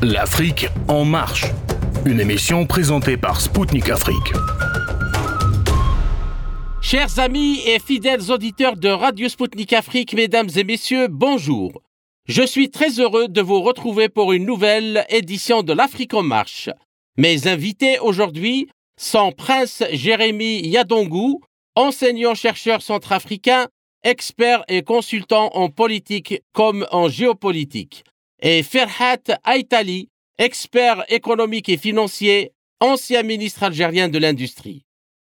L'Afrique en marche. Une émission présentée par Spoutnik Afrique. Chers amis et fidèles auditeurs de Radio Spoutnik Afrique, mesdames et messieurs, bonjour. Je suis très heureux de vous retrouver pour une nouvelle édition de l'Afrique en marche. Mes invités aujourd'hui sont Prince Jérémy Yadongou, enseignant-chercheur centrafricain, expert et consultant en politique comme en géopolitique, et Ferhat Aitali, expert économique et financier, ancien ministre algérien de l'Industrie.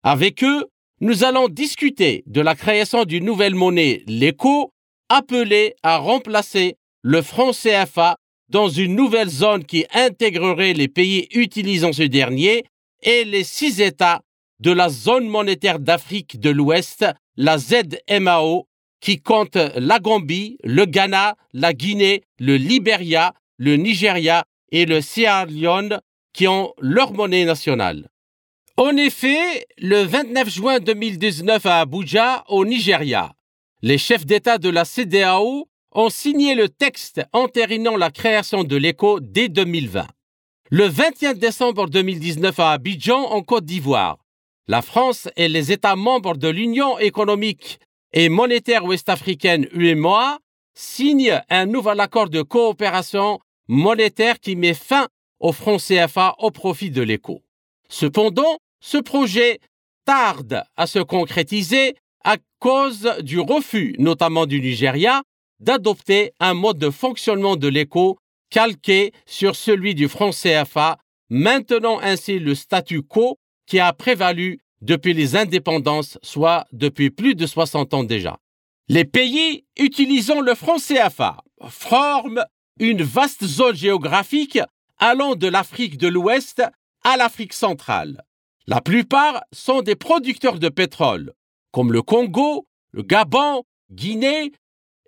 Avec eux, nous allons discuter de la création d'une nouvelle monnaie, l'écho, appelée à remplacer le franc CFA dans une nouvelle zone qui intégrerait les pays utilisant ce dernier et les six États de la zone monétaire d'Afrique de l'Ouest, la ZMAO, qui compte la Gambie, le Ghana, la Guinée, le Liberia, le Nigeria et le Sierra Leone, qui ont leur monnaie nationale. En effet, le 29 juin 2019 à Abuja, au Nigeria, les chefs d'État de la CDAO ont signé le texte entérinant la création de l'ECO dès 2020. Le 21 décembre 2019 à Abidjan, en Côte d'Ivoire, la France et les États membres de l'Union économique et monétaire ouest-africaine UEMOA signent un nouvel accord de coopération monétaire qui met fin au franc CFA au profit de l'éco. Cependant, ce projet tarde à se concrétiser à cause du refus, notamment du Nigeria, d'adopter un mode de fonctionnement de l'éco calqué sur celui du franc CFA, maintenant ainsi le statu quo qui a prévalu depuis les indépendances, soit depuis plus de 60 ans déjà. Les pays utilisant le franc CFA forment une vaste zone géographique allant de l'Afrique de l'Ouest à l'Afrique centrale. La plupart sont des producteurs de pétrole, comme le Congo, le Gabon, Guinée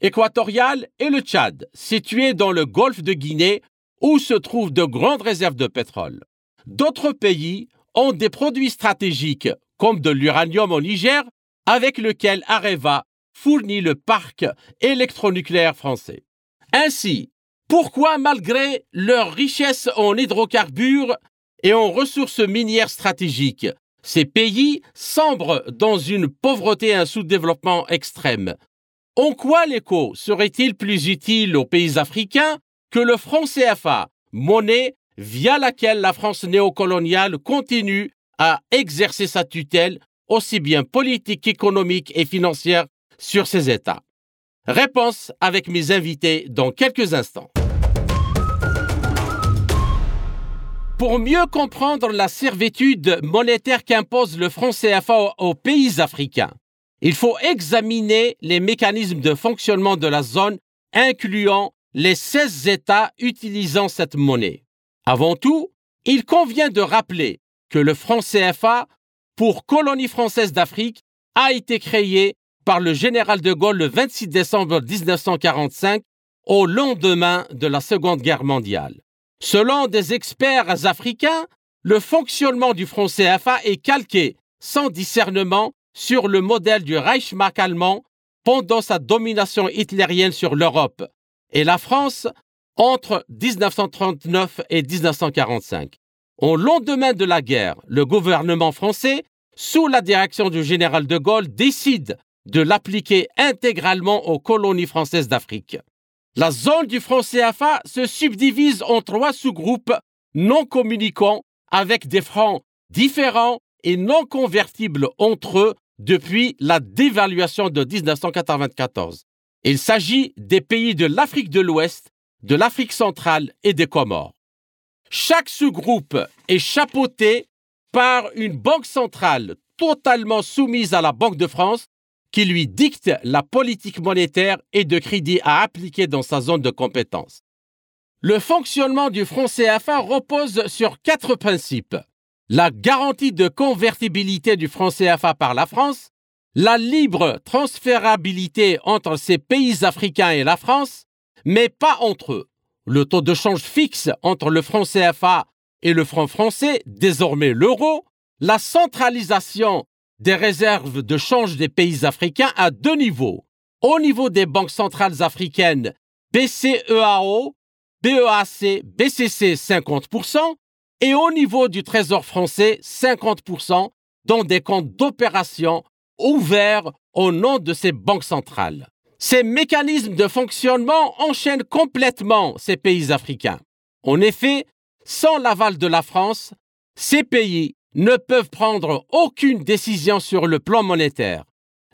équatoriale et le Tchad, situés dans le golfe de Guinée où se trouvent de grandes réserves de pétrole. D'autres pays ont des produits stratégiques comme de l'uranium au Niger, avec lequel Areva fournit le parc électronucléaire français. Ainsi, pourquoi malgré leur richesse en hydrocarbures et en ressources minières stratégiques, ces pays sombrent dans une pauvreté et un sous-développement extrême? En quoi l'écho serait-il plus utile aux pays africains que le franc CFA, monnaie via laquelle la France néocoloniale continue à exercer sa tutelle aussi bien politique qu'économique et financière sur ces États Réponse avec mes invités dans quelques instants. Pour mieux comprendre la servitude monétaire qu'impose le franc CFA aux pays africains, il faut examiner les mécanismes de fonctionnement de la zone incluant les 16 États utilisant cette monnaie. Avant tout, il convient de rappeler que le franc CFA, pour colonie française d'Afrique, a été créé par le général de Gaulle le 26 décembre 1945, au lendemain de la Seconde Guerre mondiale. Selon des experts africains, le fonctionnement du franc CFA est calqué, sans discernement, sur le modèle du Reichsmark allemand pendant sa domination hitlérienne sur l'Europe, et la France entre 1939 et 1945. Au lendemain de la guerre, le gouvernement français, sous la direction du général de Gaulle, décide de l'appliquer intégralement aux colonies françaises d'Afrique. La zone du franc CFA se subdivise en trois sous-groupes non communiquants avec des francs différents et non convertibles entre eux depuis la dévaluation de 1994. Il s'agit des pays de l'Afrique de l'Ouest, de l'Afrique centrale et des Comores. Chaque sous-groupe est chapeauté par une banque centrale totalement soumise à la Banque de France qui lui dicte la politique monétaire et de crédit à appliquer dans sa zone de compétence. Le fonctionnement du franc CFA repose sur quatre principes. La garantie de convertibilité du franc CFA par la France, la libre transférabilité entre ces pays africains et la France, mais pas entre eux le taux de change fixe entre le franc CFA et le franc français, désormais l'euro, la centralisation des réserves de change des pays africains à deux niveaux. Au niveau des banques centrales africaines, BCEAO, BEAC, BCC 50% et au niveau du Trésor français 50% dans des comptes d'opération ouverts au nom de ces banques centrales. Ces mécanismes de fonctionnement enchaînent complètement ces pays africains. En effet, sans l'aval de la France, ces pays ne peuvent prendre aucune décision sur le plan monétaire.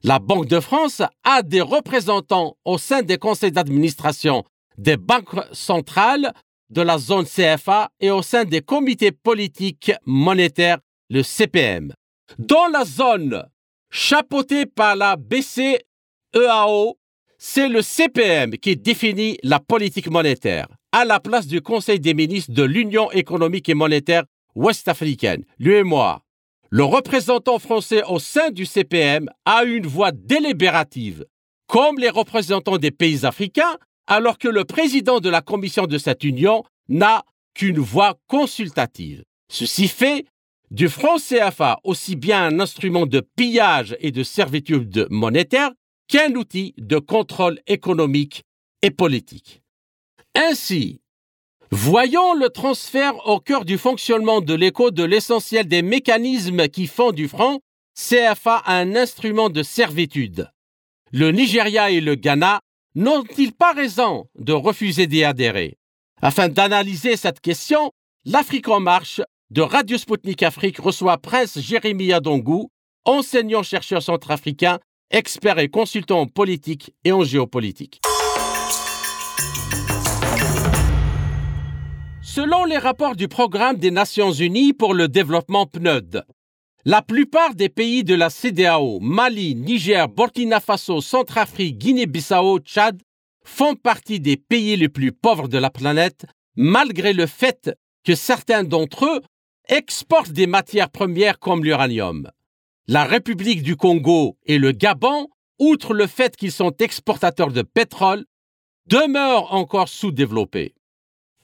La Banque de France a des représentants au sein des conseils d'administration des banques centrales de la zone CFA et au sein des comités politiques monétaires, le CPM. Dans la zone chapeautée par la BCEAO, c'est le CPM qui définit la politique monétaire, à la place du Conseil des ministres de l'Union économique et monétaire ouest-africaine, l'UEMOA. Le représentant français au sein du CPM a une voix délibérative, comme les représentants des pays africains, alors que le président de la commission de cette union n'a qu'une voix consultative. Ceci fait du franc CFA aussi bien un instrument de pillage et de servitude monétaire qu'un outil de contrôle économique et politique. Ainsi, Voyons le transfert au cœur du fonctionnement de l'écho de l'essentiel des mécanismes qui font du franc CFA un instrument de servitude. Le Nigeria et le Ghana n'ont-ils pas raison de refuser d'y adhérer? Afin d'analyser cette question, l'Afrique en marche de Radio Sputnik Afrique reçoit Prince Jérémy Adongou, enseignant-chercheur centrafricain, expert et consultant en politique et en géopolitique. Selon les rapports du Programme des Nations Unies pour le développement PNUD, la plupart des pays de la CDAO, Mali, Niger, Burkina Faso, Centrafrique, Guinée-Bissau, Tchad, font partie des pays les plus pauvres de la planète, malgré le fait que certains d'entre eux exportent des matières premières comme l'uranium. La République du Congo et le Gabon, outre le fait qu'ils sont exportateurs de pétrole, demeurent encore sous-développés.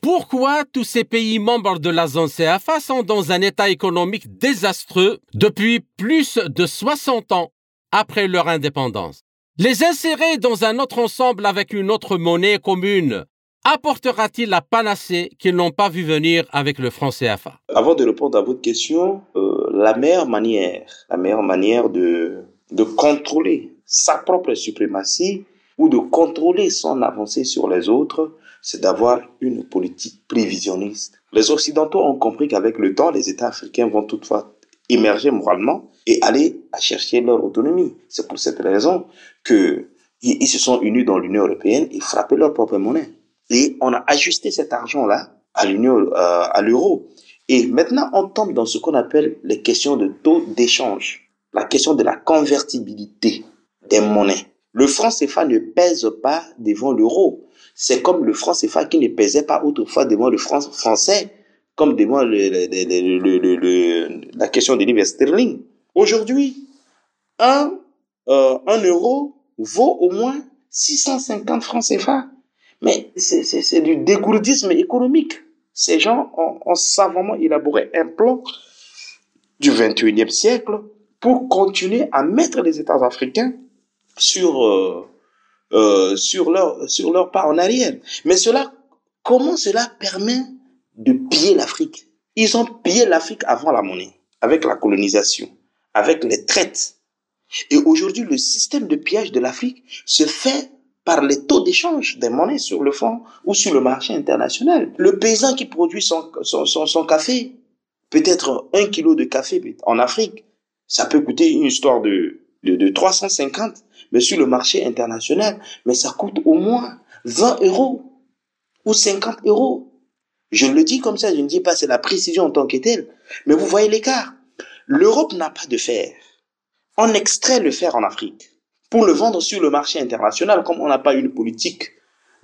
Pourquoi tous ces pays membres de la zone CFA sont dans un état économique désastreux depuis plus de 60 ans après leur indépendance? Les insérer dans un autre ensemble avec une autre monnaie commune apportera-t-il la panacée qu'ils n'ont pas vu venir avec le franc CFA Avant de répondre à votre question, euh, la meilleure manière, la meilleure manière de, de contrôler sa propre suprématie ou de contrôler son avancée sur les autres, c'est d'avoir une politique prévisionniste. Les Occidentaux ont compris qu'avec le temps, les États africains vont toutefois émerger moralement et aller à chercher leur autonomie. C'est pour cette raison que ils se sont unis dans l'Union européenne et frappé leur propre monnaie. Et on a ajusté cet argent-là à l'Union, euh, à l'euro. Et maintenant, on tombe dans ce qu'on appelle les questions de taux d'échange, la question de la convertibilité des monnaies. Le franc CFA ne pèse pas devant l'euro. C'est comme le franc CFA qui ne pesait pas autrefois devant le franc français, comme devant le, la question de livre sterling. Aujourd'hui, un, euh, un euro vaut au moins 650 francs CFA. Mais c'est du dégourdisme économique. Ces gens ont, ont, savamment élaboré un plan du 21e siècle pour continuer à mettre les États africains sur euh, euh, sur leur sur leur pas en arrière. Mais cela, comment cela permet de piller l'Afrique? Ils ont pillé l'Afrique avant la monnaie, avec la colonisation, avec les traites. Et aujourd'hui, le système de pillage de l'Afrique se fait par les taux d'échange des monnaies sur le fond ou sur le marché international. Le paysan qui produit son, café, peut-être un kilo de café en Afrique, ça peut coûter une histoire de, de, de 350 mais sur le marché international, mais ça coûte au moins 20 euros ou 50 euros. Je le dis comme ça, je ne dis pas c'est la précision en tant que telle, mais vous voyez l'écart. L'Europe n'a pas de fer. On extrait le fer en Afrique pour le vendre sur le marché international, comme on n'a pas une politique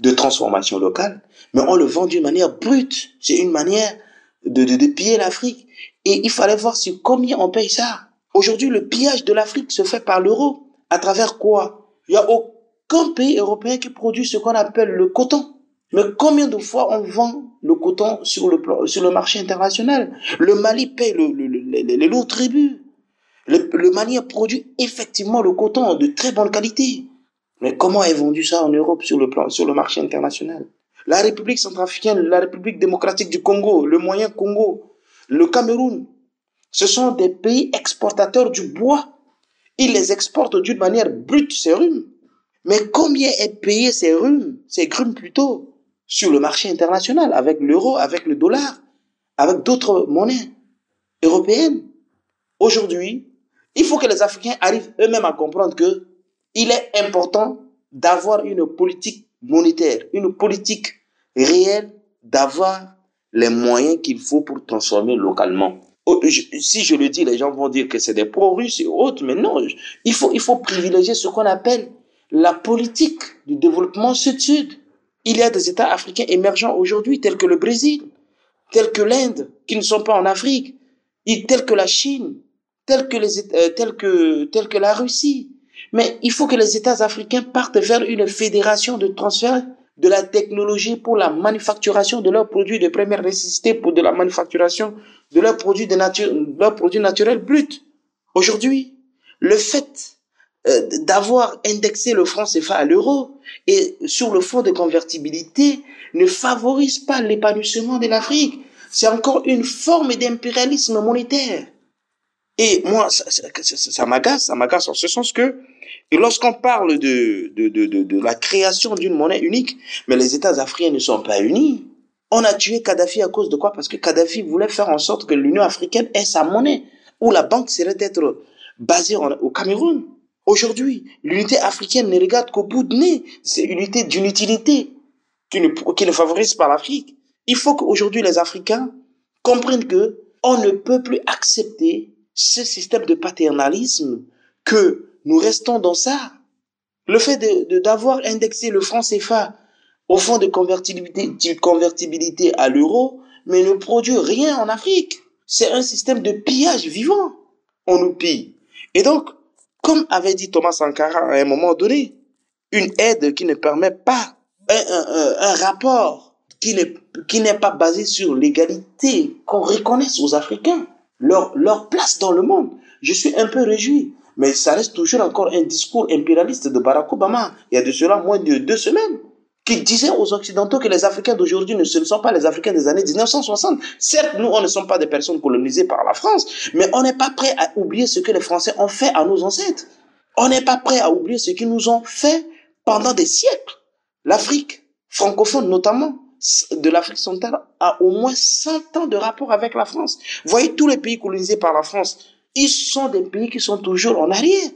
de transformation locale, mais on le vend d'une manière brute. C'est une manière de, de, de piller l'Afrique. Et il fallait voir sur combien on paye ça. Aujourd'hui, le pillage de l'Afrique se fait par l'euro. À travers quoi? Il n'y a aucun pays européen qui produit ce qu'on appelle le coton. Mais combien de fois on vend le coton sur le, sur le marché international? Le Mali paye le, le, les lourds tributs. Le, le Mali produit effectivement le coton de très bonne qualité. Mais comment est vendu ça en Europe sur le, plan, sur le marché international? La République centrafricaine, la République démocratique du Congo, le moyen Congo, le Cameroun. Ce sont des pays exportateurs du bois. Ils les exportent d'une manière brute, ces rhumes. Mais combien est payé ces rhumes, ces grumes plutôt, sur le marché international, avec l'euro, avec le dollar, avec d'autres monnaies européennes? Aujourd'hui, il faut que les Africains arrivent eux-mêmes à comprendre que il est important d'avoir une politique monétaire, une politique réelle, d'avoir les moyens qu'il faut pour transformer localement. Oh, si je le dis, les gens vont dire que c'est des pro-russes et autres, mais non, il faut, il faut privilégier ce qu'on appelle la politique du développement sud-sud. Il y a des États africains émergents aujourd'hui, tels que le Brésil, tels que l'Inde, qui ne sont pas en Afrique, tels que la Chine, tels que, les, euh, que, tels que la Russie. Mais il faut que les États africains partent vers une fédération de transfert de la technologie pour la manufacturation de leurs produits de première nécessité, pour de la manufacturation de leurs produits, de nature, leurs produits naturels bruts. Aujourd'hui, le fait euh, d'avoir indexé le franc CFA à l'euro et sur le fonds de convertibilité ne favorise pas l'épanouissement de l'Afrique. C'est encore une forme d'impérialisme monétaire. Et moi, ça, ça, ça m'agace, ça m'agace en ce sens que lorsqu'on parle de, de, de, de, de la création d'une monnaie unique, mais les États africains ne sont pas unis. On a tué Kadhafi à cause de quoi? Parce que Kadhafi voulait faire en sorte que l'Union africaine ait sa monnaie, où la banque serait être basée au Cameroun. Aujourd'hui, l'unité africaine ne regarde qu'au bout de nez. C'est une unité d'une utilité qui ne, qui ne favorise pas l'Afrique. Il faut qu'aujourd'hui les Africains comprennent que on ne peut plus accepter ce système de paternalisme que nous restons dans ça. Le fait de, d'avoir indexé le franc CFA au fond de convertibilité, de convertibilité à l'euro, mais ne produit rien en Afrique. C'est un système de pillage vivant. On nous pille. Et donc, comme avait dit Thomas Sankara à un moment donné, une aide qui ne permet pas un, un, un rapport qui n'est pas basé sur l'égalité, qu'on reconnaisse aux Africains leur, leur place dans le monde. Je suis un peu réjoui mais ça reste toujours encore un discours impérialiste de Barack Obama, il y a de cela moins de deux semaines, qui disait aux Occidentaux que les Africains d'aujourd'hui ne sont pas les Africains des années 1960. Certes, nous, on ne sommes pas des personnes colonisées par la France, mais on n'est pas prêt à oublier ce que les Français ont fait à nos ancêtres. On n'est pas prêt à oublier ce qu'ils nous ont fait pendant des siècles. L'Afrique francophone notamment, de l'Afrique centrale a au moins 100 ans de rapport avec la France. Voyez tous les pays colonisés par la France, ils sont des pays qui sont toujours en arrière.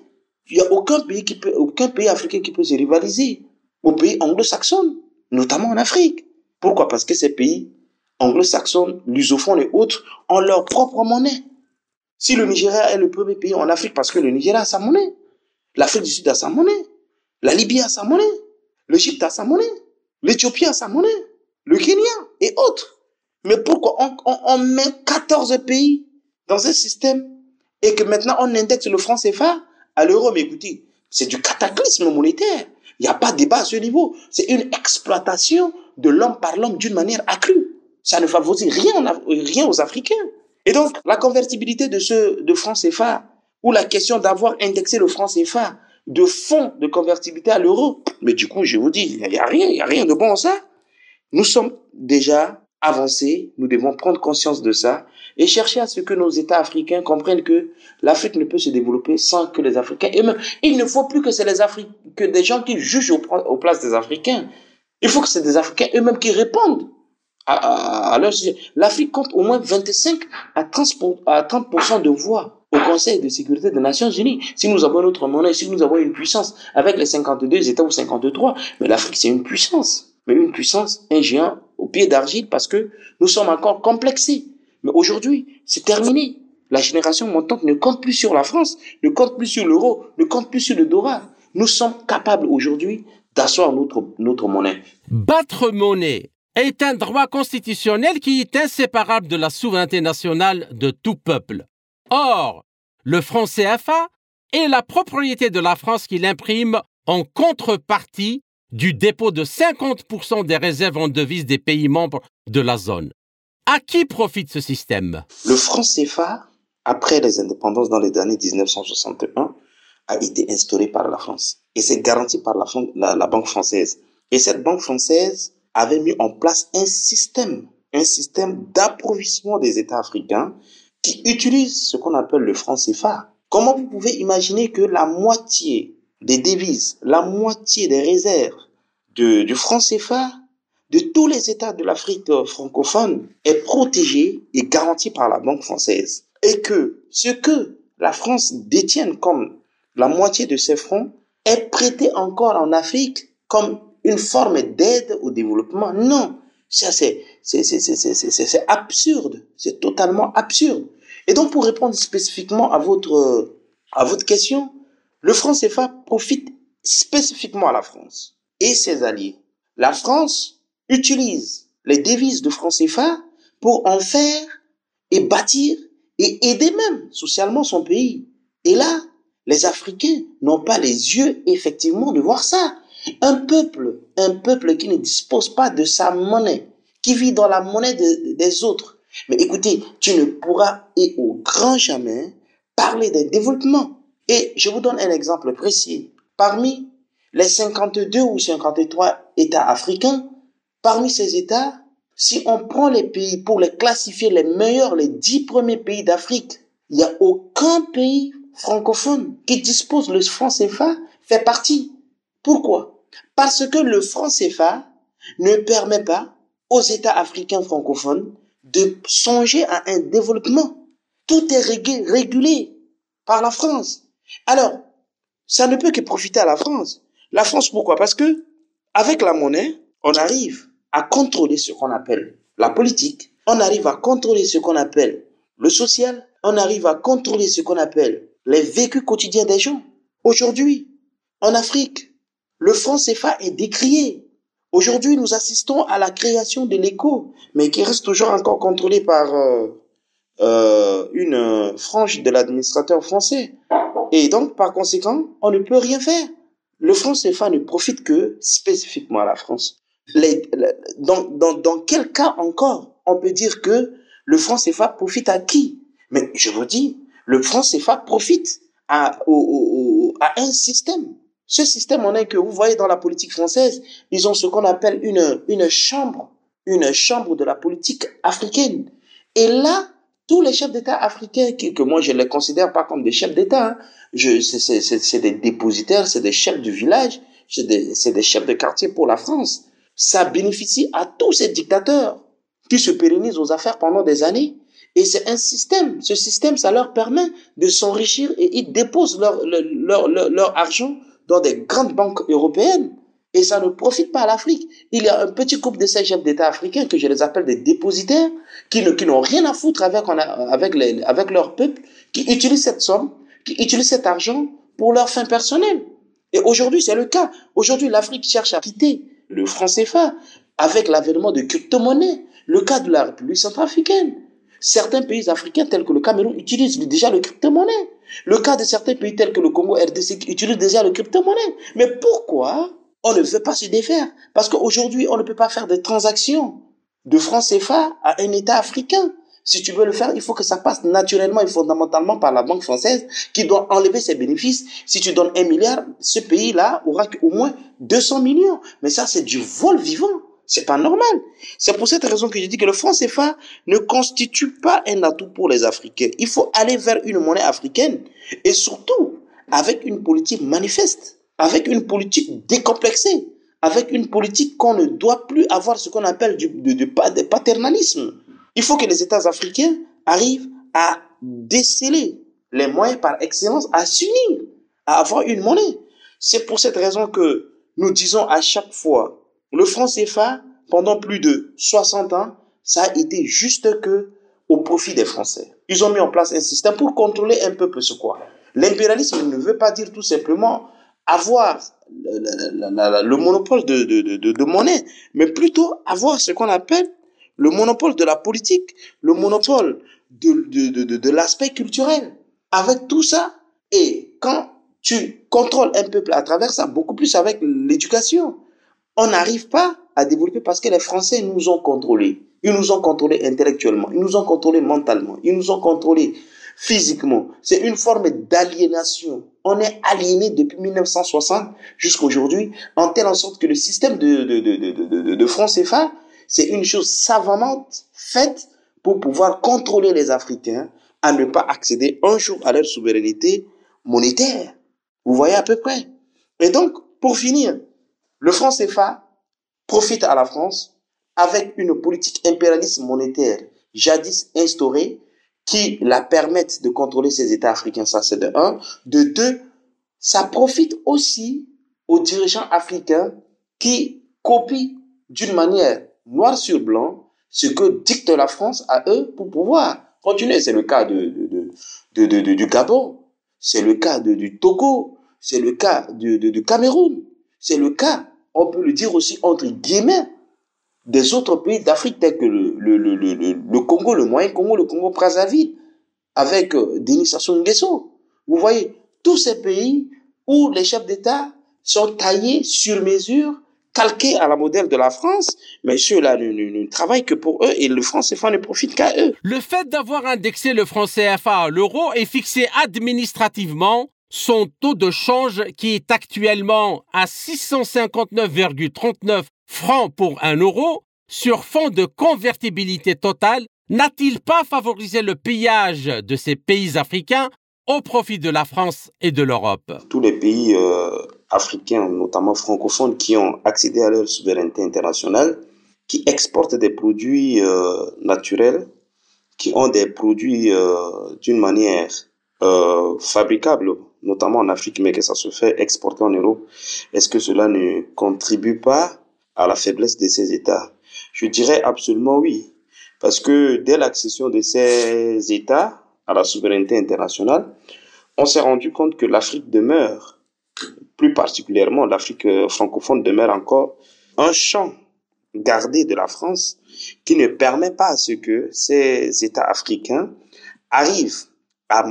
Il n'y a aucun pays, qui peut, aucun pays africain qui peut se rivaliser aux pays anglo-saxons, notamment en Afrique. Pourquoi? Parce que ces pays anglo-saxons, lusophones et autres ont leur propre monnaie. Si le Nigeria est le premier pays en Afrique parce que le Nigeria a sa monnaie, l'Afrique du Sud a sa monnaie, la Libye a sa monnaie, l'Égypte a sa monnaie, l'Éthiopie a sa monnaie, le Kenya et autres. Mais pourquoi on, on, met 14 pays dans un système et que maintenant on indexe le franc CFA à l'euro? Mais écoutez, c'est du cataclysme monétaire. Il n'y a pas de débat à ce niveau. C'est une exploitation de l'homme par l'homme d'une manière accrue. Ça ne favorise rien, rien aux Africains. Et donc, la convertibilité de ce de franc CFA, ou la question d'avoir indexé le franc CFA de fonds de convertibilité à l'euro, mais du coup, je vous dis, il n'y a rien, il n'y a rien de bon en ça. Nous sommes déjà avancés, nous devons prendre conscience de ça et chercher à ce que nos États africains comprennent que l'Afrique ne peut se développer sans que les Africains eux-mêmes. Il ne faut plus que c'est les Africains, que des gens qui jugent aux, places des Africains. Il faut que c'est des Africains eux-mêmes qui répondent à, à, leur sujet. L'Afrique compte au moins 25 à 30%, à 30 de voix au Conseil de sécurité des Nations Unies. Si nous avons notre monnaie, si nous avons une puissance avec les 52 États ou 53, mais l'Afrique c'est une puissance. Puissance, un géant au pied d'argile parce que nous sommes encore complexés. Mais aujourd'hui, c'est terminé. La génération montante ne compte plus sur la France, ne compte plus sur l'euro, ne compte plus sur le dollar. Nous sommes capables aujourd'hui d'asseoir notre, notre monnaie. Battre monnaie est un droit constitutionnel qui est inséparable de la souveraineté nationale de tout peuple. Or, le franc CFA est la propriété de la France qui l'imprime en contrepartie du dépôt de 50% des réserves en devises des pays membres de la zone. À qui profite ce système? Le franc CFA, après les indépendances dans les années 1961, a été instauré par la France. Et c'est garanti par la, la, la, Banque française. Et cette Banque française avait mis en place un système, un système d'approvisionnement des États africains qui utilise ce qu'on appelle le franc CFA. Comment vous pouvez imaginer que la moitié des devises, la moitié des réserves du franc CFA de tous les États de l'Afrique francophone est protégée et garantie par la Banque française. Et que ce que la France détient comme la moitié de ses fonds est prêté encore en Afrique comme une forme d'aide au développement. Non, ça c'est absurde, c'est totalement absurde. Et donc pour répondre spécifiquement à votre à votre question, le franc CFA profite spécifiquement à la France et ses alliés. La France utilise les devises de franc CFA pour en faire et bâtir et aider même socialement son pays. Et là, les Africains n'ont pas les yeux effectivement de voir ça. Un peuple, un peuple qui ne dispose pas de sa monnaie, qui vit dans la monnaie des autres. Mais écoutez, tu ne pourras et au grand jamais parler d'un développement. Et je vous donne un exemple précis. Parmi les 52 ou 53 États africains, parmi ces États, si on prend les pays pour les classifier les meilleurs, les 10 premiers pays d'Afrique, il n'y a aucun pays francophone qui dispose le franc CFA fait partie. Pourquoi? Parce que le franc CFA ne permet pas aux États africains francophones de songer à un développement. Tout est régulé par la France. Alors, ça ne peut que profiter à la France. La France, pourquoi? Parce que avec la monnaie, on arrive à contrôler ce qu'on appelle la politique, on arrive à contrôler ce qu'on appelle le social, on arrive à contrôler ce qu'on appelle les vécus quotidiens des gens. Aujourd'hui, en Afrique, le franc CFA est décrié. Aujourd'hui, nous assistons à la création de l'écho, mais qui reste toujours encore contrôlé par euh, euh, une frange de l'administrateur français. Et donc, par conséquent, on ne peut rien faire. Le franc CFA ne profite que spécifiquement à la France. Les, dans, quel cas encore on peut dire que le franc CFA profite à qui? Mais je vous dis, le franc CFA profite à, un système. Ce système en est que vous voyez dans la politique française, ils ont ce qu'on appelle une, une chambre, une chambre de la politique africaine. Et là, tous les chefs d'État africains, que, que moi je les considère pas comme des chefs d'État, hein, c'est des dépositaires, c'est des chefs du village, c'est des, chefs de quartier pour la France. Ça bénéficie à tous ces dictateurs qui se pérennisent aux affaires pendant des années. Et c'est un système. Ce système, ça leur permet de s'enrichir et ils déposent leur, argent dans des grandes banques européennes. Et ça ne profite pas à l'Afrique. Il y a un petit groupe de ces chefs d'État africains que je les appelle des dépositaires, qui n'ont rien à foutre avec leur peuple, qui utilisent cette somme qui utilisent cet argent pour leurs fins personnelles. Et aujourd'hui, c'est le cas. Aujourd'hui, l'Afrique cherche à quitter le franc CFA avec l'avènement de crypto-monnaies. Le cas de la République centrafricaine. Certains pays africains tels que le Cameroun utilisent déjà le crypto-monnaie. Le cas de certains pays tels que le Congo RDC utilisent déjà le crypto-monnaie. Mais pourquoi on ne veut pas se défaire? Parce qu'aujourd'hui, on ne peut pas faire des transactions de franc CFA à un État africain. Si tu veux le faire, il faut que ça passe naturellement et fondamentalement par la banque française qui doit enlever ses bénéfices. Si tu donnes un milliard, ce pays-là aura au moins 200 millions. Mais ça, c'est du vol vivant. C'est pas normal. C'est pour cette raison que je dis que le franc CFA ne constitue pas un atout pour les Africains. Il faut aller vers une monnaie africaine et surtout avec une politique manifeste, avec une politique décomplexée, avec une politique qu'on ne doit plus avoir ce qu'on appelle du, paternalisme. Il faut que les États africains arrivent à déceler les moyens par excellence à s'unir, à avoir une monnaie. C'est pour cette raison que nous disons à chaque fois, le franc CFA, pendant plus de 60 ans, ça a été juste que au profit des Français. Ils ont mis en place un système pour contrôler un peuple ce quoi? L'impérialisme ne veut pas dire tout simplement avoir le, le monopole de, de, de monnaie, mais plutôt avoir ce qu'on appelle le monopole de la politique, le monopole de, de, de, de, l'aspect culturel. Avec tout ça, et quand tu contrôles un peuple à travers ça, beaucoup plus avec l'éducation, on n'arrive pas à développer parce que les Français nous ont contrôlés. Ils nous ont contrôlés intellectuellement, ils nous ont contrôlés mentalement, ils nous ont contrôlés physiquement. C'est une forme d'aliénation. on est aliéné depuis 1960 jusqu'à aujourd'hui, en telle sorte que le système de, de, de, de, de franc CFA, c'est une chose savamment faite pour pouvoir contrôler les Africains à ne pas accéder un jour à leur souveraineté monétaire. Vous voyez à peu près. Et donc, pour finir, le franc CFA profite à la France avec une politique impérialiste monétaire jadis instaurée qui la permettent de contrôler ces États africains, ça c'est de un. De deux, ça profite aussi aux dirigeants africains qui copient d'une manière noir sur blanc ce que dicte la France à eux pour pouvoir continuer. C'est le cas du Gabon, c'est le cas du Togo, c'est le cas du Cameroun, c'est le cas, on peut le dire aussi entre guillemets, des autres pays d'Afrique tels que le, le, le, le, Congo, le Moyen Congo, le Congo Brazzaville, avec euh, Denis Sassou Nguesso. Vous voyez, tous ces pays où les chefs d'État sont taillés sur mesure, calqués à la modèle de la France, mais ceux-là ne, travaillent que pour eux et le franc CFA ne profite qu'à eux. Le fait d'avoir indexé le franc CFA à l'euro est fixé administrativement son taux de change qui est actuellement à 659,39 francs pour un euro sur fond de convertibilité totale n'a-t-il pas favorisé le pillage de ces pays africains au profit de la France et de l'Europe Tous les pays euh, africains, notamment francophones, qui ont accédé à leur souveraineté internationale, qui exportent des produits euh, naturels, qui ont des produits euh, d'une manière fabricable, notamment en Afrique, mais que ça se fait exporter en Europe, est-ce que cela ne contribue pas à la faiblesse de ces États? Je dirais absolument oui. Parce que dès l'accession de ces États à la souveraineté internationale, on s'est rendu compte que l'Afrique demeure, plus particulièrement l'Afrique francophone demeure encore un champ gardé de la France qui ne permet pas à ce que ces États africains arrivent à,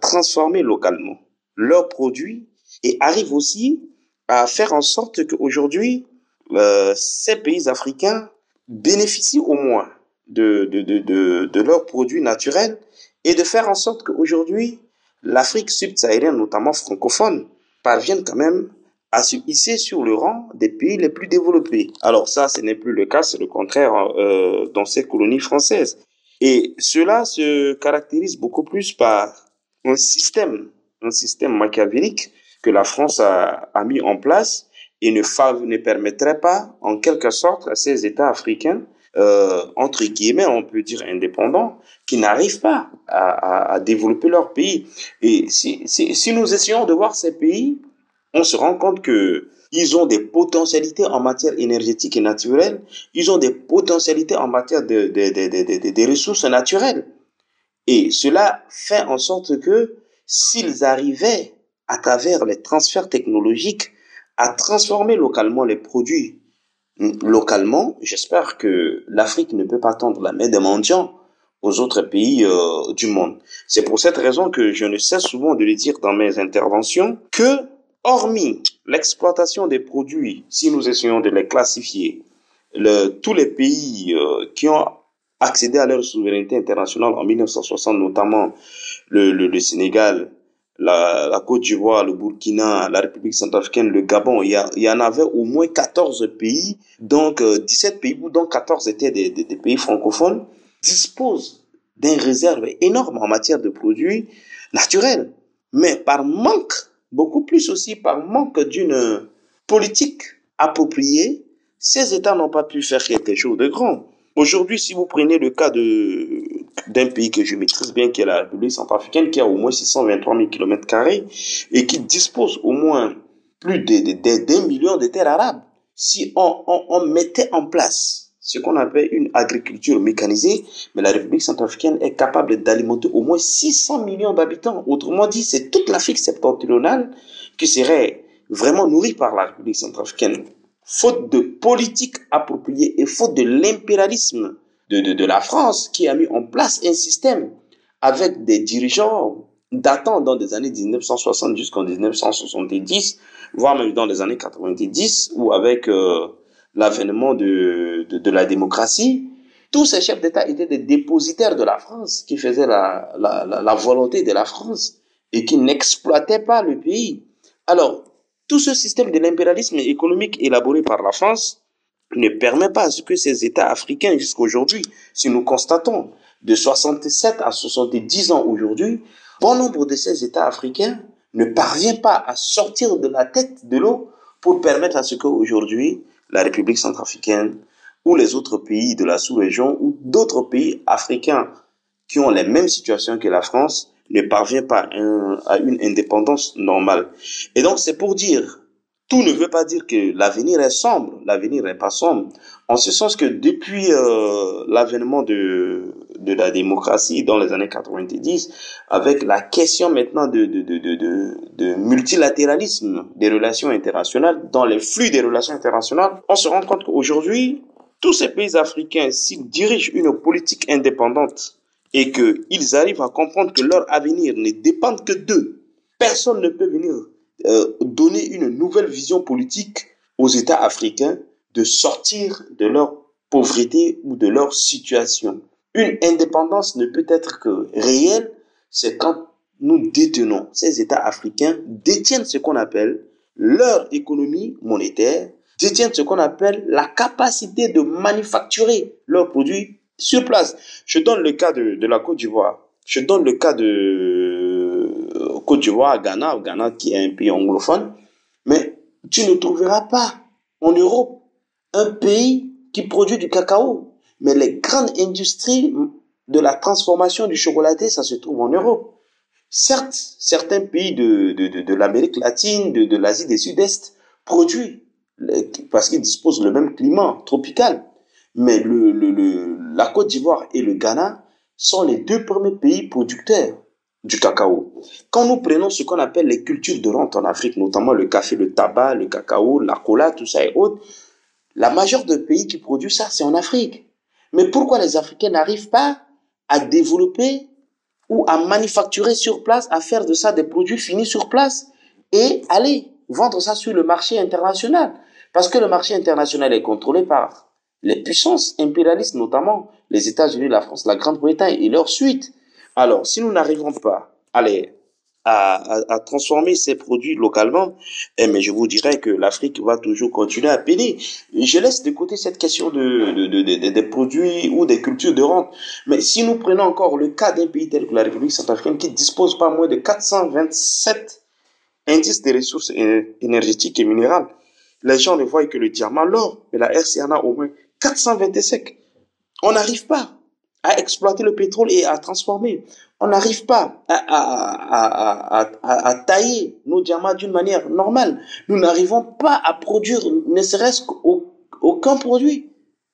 transformer localement leurs produits et arrivent aussi à faire en sorte qu'aujourd'hui, euh, ces pays africains bénéficient au moins de leurs produits naturels et de faire en sorte qu'aujourd'hui, l'Afrique subsaharienne, notamment francophone, parvienne quand même à se hisser sur le rang des pays les plus développés. Alors ça, ce n'est plus le cas, c'est le contraire euh, dans ces colonies françaises. Et cela se caractérise beaucoup plus par un système, un système machiavélique que la France a, a mis en place et ne, ne permettrait pas, en quelque sorte, à ces États africains, euh, entre guillemets, on peut dire indépendants, qui n'arrivent pas à, à, à, développer leur pays. Et si, si, si nous essayons de voir ces pays, on se rend compte que ils ont des potentialités en matière énergétique et naturelle, ils ont des potentialités en matière de, de, de, de, de ressources naturelles. Et cela fait en sorte que s'ils arrivaient à travers les transferts technologiques à transformer localement les produits localement, j'espère que l'Afrique ne peut pas tendre la main des mendiants aux autres pays euh, du monde. C'est pour cette raison que je ne cesse souvent de le dire dans mes interventions que, hormis l'exploitation des produits, si nous essayons de les classifier, tous les pays euh, qui ont accédé à leur souveraineté internationale en 1960, notamment le Sénégal, la, Côte d'Ivoire, le Burkina, la République centrafricaine, le Gabon, il y, en avait au moins 14 pays, donc euh, 17 pays, dont 14 étaient des, des, des pays francophones, disposent d'un réserve énorme en matière de produits naturels. Mais par manque, beaucoup plus aussi par manque d'une politique appropriée, ces États n'ont pas pu faire quelque chose de grand. Aujourd'hui, si vous prenez le cas de d'un pays que je maîtrise bien, qui est la République centrafricaine, qui a au moins 623 000 km et qui dispose au moins plus d'un de, de, million de terres arabes. Si on, on, on mettait en place ce qu'on appelle une agriculture mécanisée, mais la République centrafricaine est capable d'alimenter au moins 600 millions d'habitants. Autrement dit, c'est toute l'Afrique septentrionale qui serait vraiment nourrie par la République centrafricaine. Faute de politique appropriée et faute de l'impérialisme de, la France qui a mis en place un système avec des dirigeants datant dans des années 1960 jusqu'en 1970, voire même dans les années 90, ou avec euh, l'avènement de, de, de, la démocratie, tous ces chefs d'État étaient des dépositaires de la France, qui faisaient la, la, la, la volonté de la France. et qui n'exploitaient pas le pays. Alors, tout ce système de l'impérialisme économique élaboré par la France ne permet pas à ce que ces États africains, jusqu'à aujourd'hui, si nous constatons de 67 à 70 ans aujourd'hui, bon nombre de ces États africains ne parviennent pas à sortir de la tête de l'eau pour permettre à ce qu'aujourd'hui, la République centrafricaine ou les autres pays de la sous-région ou d'autres pays africains qui ont les mêmes situations que la France ne parviennent pas à une indépendance normale. Et donc c'est pour dire, tout ne veut pas dire que l'avenir est sombre, l'avenir n'est pas sombre, en ce sens que depuis euh, l'avènement de, de la démocratie dans les années 90, avec la question maintenant de, de, de, de, de multilatéralisme des relations internationales, dans les flux des relations internationales, on se rend compte qu'aujourd'hui, tous ces pays africains, s'ils dirigent une politique indépendante et qu'ils arrivent à comprendre que leur avenir ne dépend que d'eux, personne ne peut venir euh, donner une nouvelle vision politique aux États africains de sortir de leur pauvreté ou de leur situation. Une indépendance ne peut être que réelle, c'est quand nous détenons, ces États africains détiennent ce qu'on appelle leur économie monétaire, détiennent ce qu'on appelle la capacité de manufacturer leurs produits sur place. Je donne le cas de, la Côte d'Ivoire. Je donne le cas de Côte d'Ivoire, Ghana, Ghana qui est un pays anglophone. Mais tu ne trouveras pas en Europe un pays qui produit du cacao. Mais les grandes industries de la transformation du chocolaté, ça se trouve en Europe. Certes, certains pays de, de, de, l'Amérique latine, de, de l'Asie du Sud-Est produisent parce qu'ils disposent le même climat tropical. Mais le, le, le, la Côte d'Ivoire et le Ghana sont les deux premiers pays producteurs du cacao. Quand nous prenons ce qu'on appelle les cultures de rente en Afrique, notamment le café, le tabac, le cacao, la cola, tout ça et autres, la majeure des pays qui produisent ça, c'est en Afrique. Mais pourquoi les Africains n'arrivent pas à développer ou à manufacturer sur place, à faire de ça des produits finis sur place et aller vendre ça sur le marché international? Parce que le marché international est contrôlé par les puissances impérialistes, notamment les États-Unis, la France, la Grande-Bretagne et leur suite. Alors, si nous n'arrivons pas à, à, à, transformer ces produits localement, eh, mais je vous dirais que l'Afrique va toujours continuer à peiner. Je laisse de côté cette question de, de, de, des produits ou des cultures de rente. Mais si nous prenons encore le cas d'un pays tel que la République centrafricaine qui dispose pas moins de 427 indices des ressources énergétiques et minérales, les gens ne voient que le diamant, l'or, mais la RCA a au moins 425. On n'arrive pas à exploiter le pétrole et à transformer. On n'arrive pas à, tailler nos diamants d'une manière normale. Nous n'arrivons pas à produire ne serait-ce qu'aucun produit.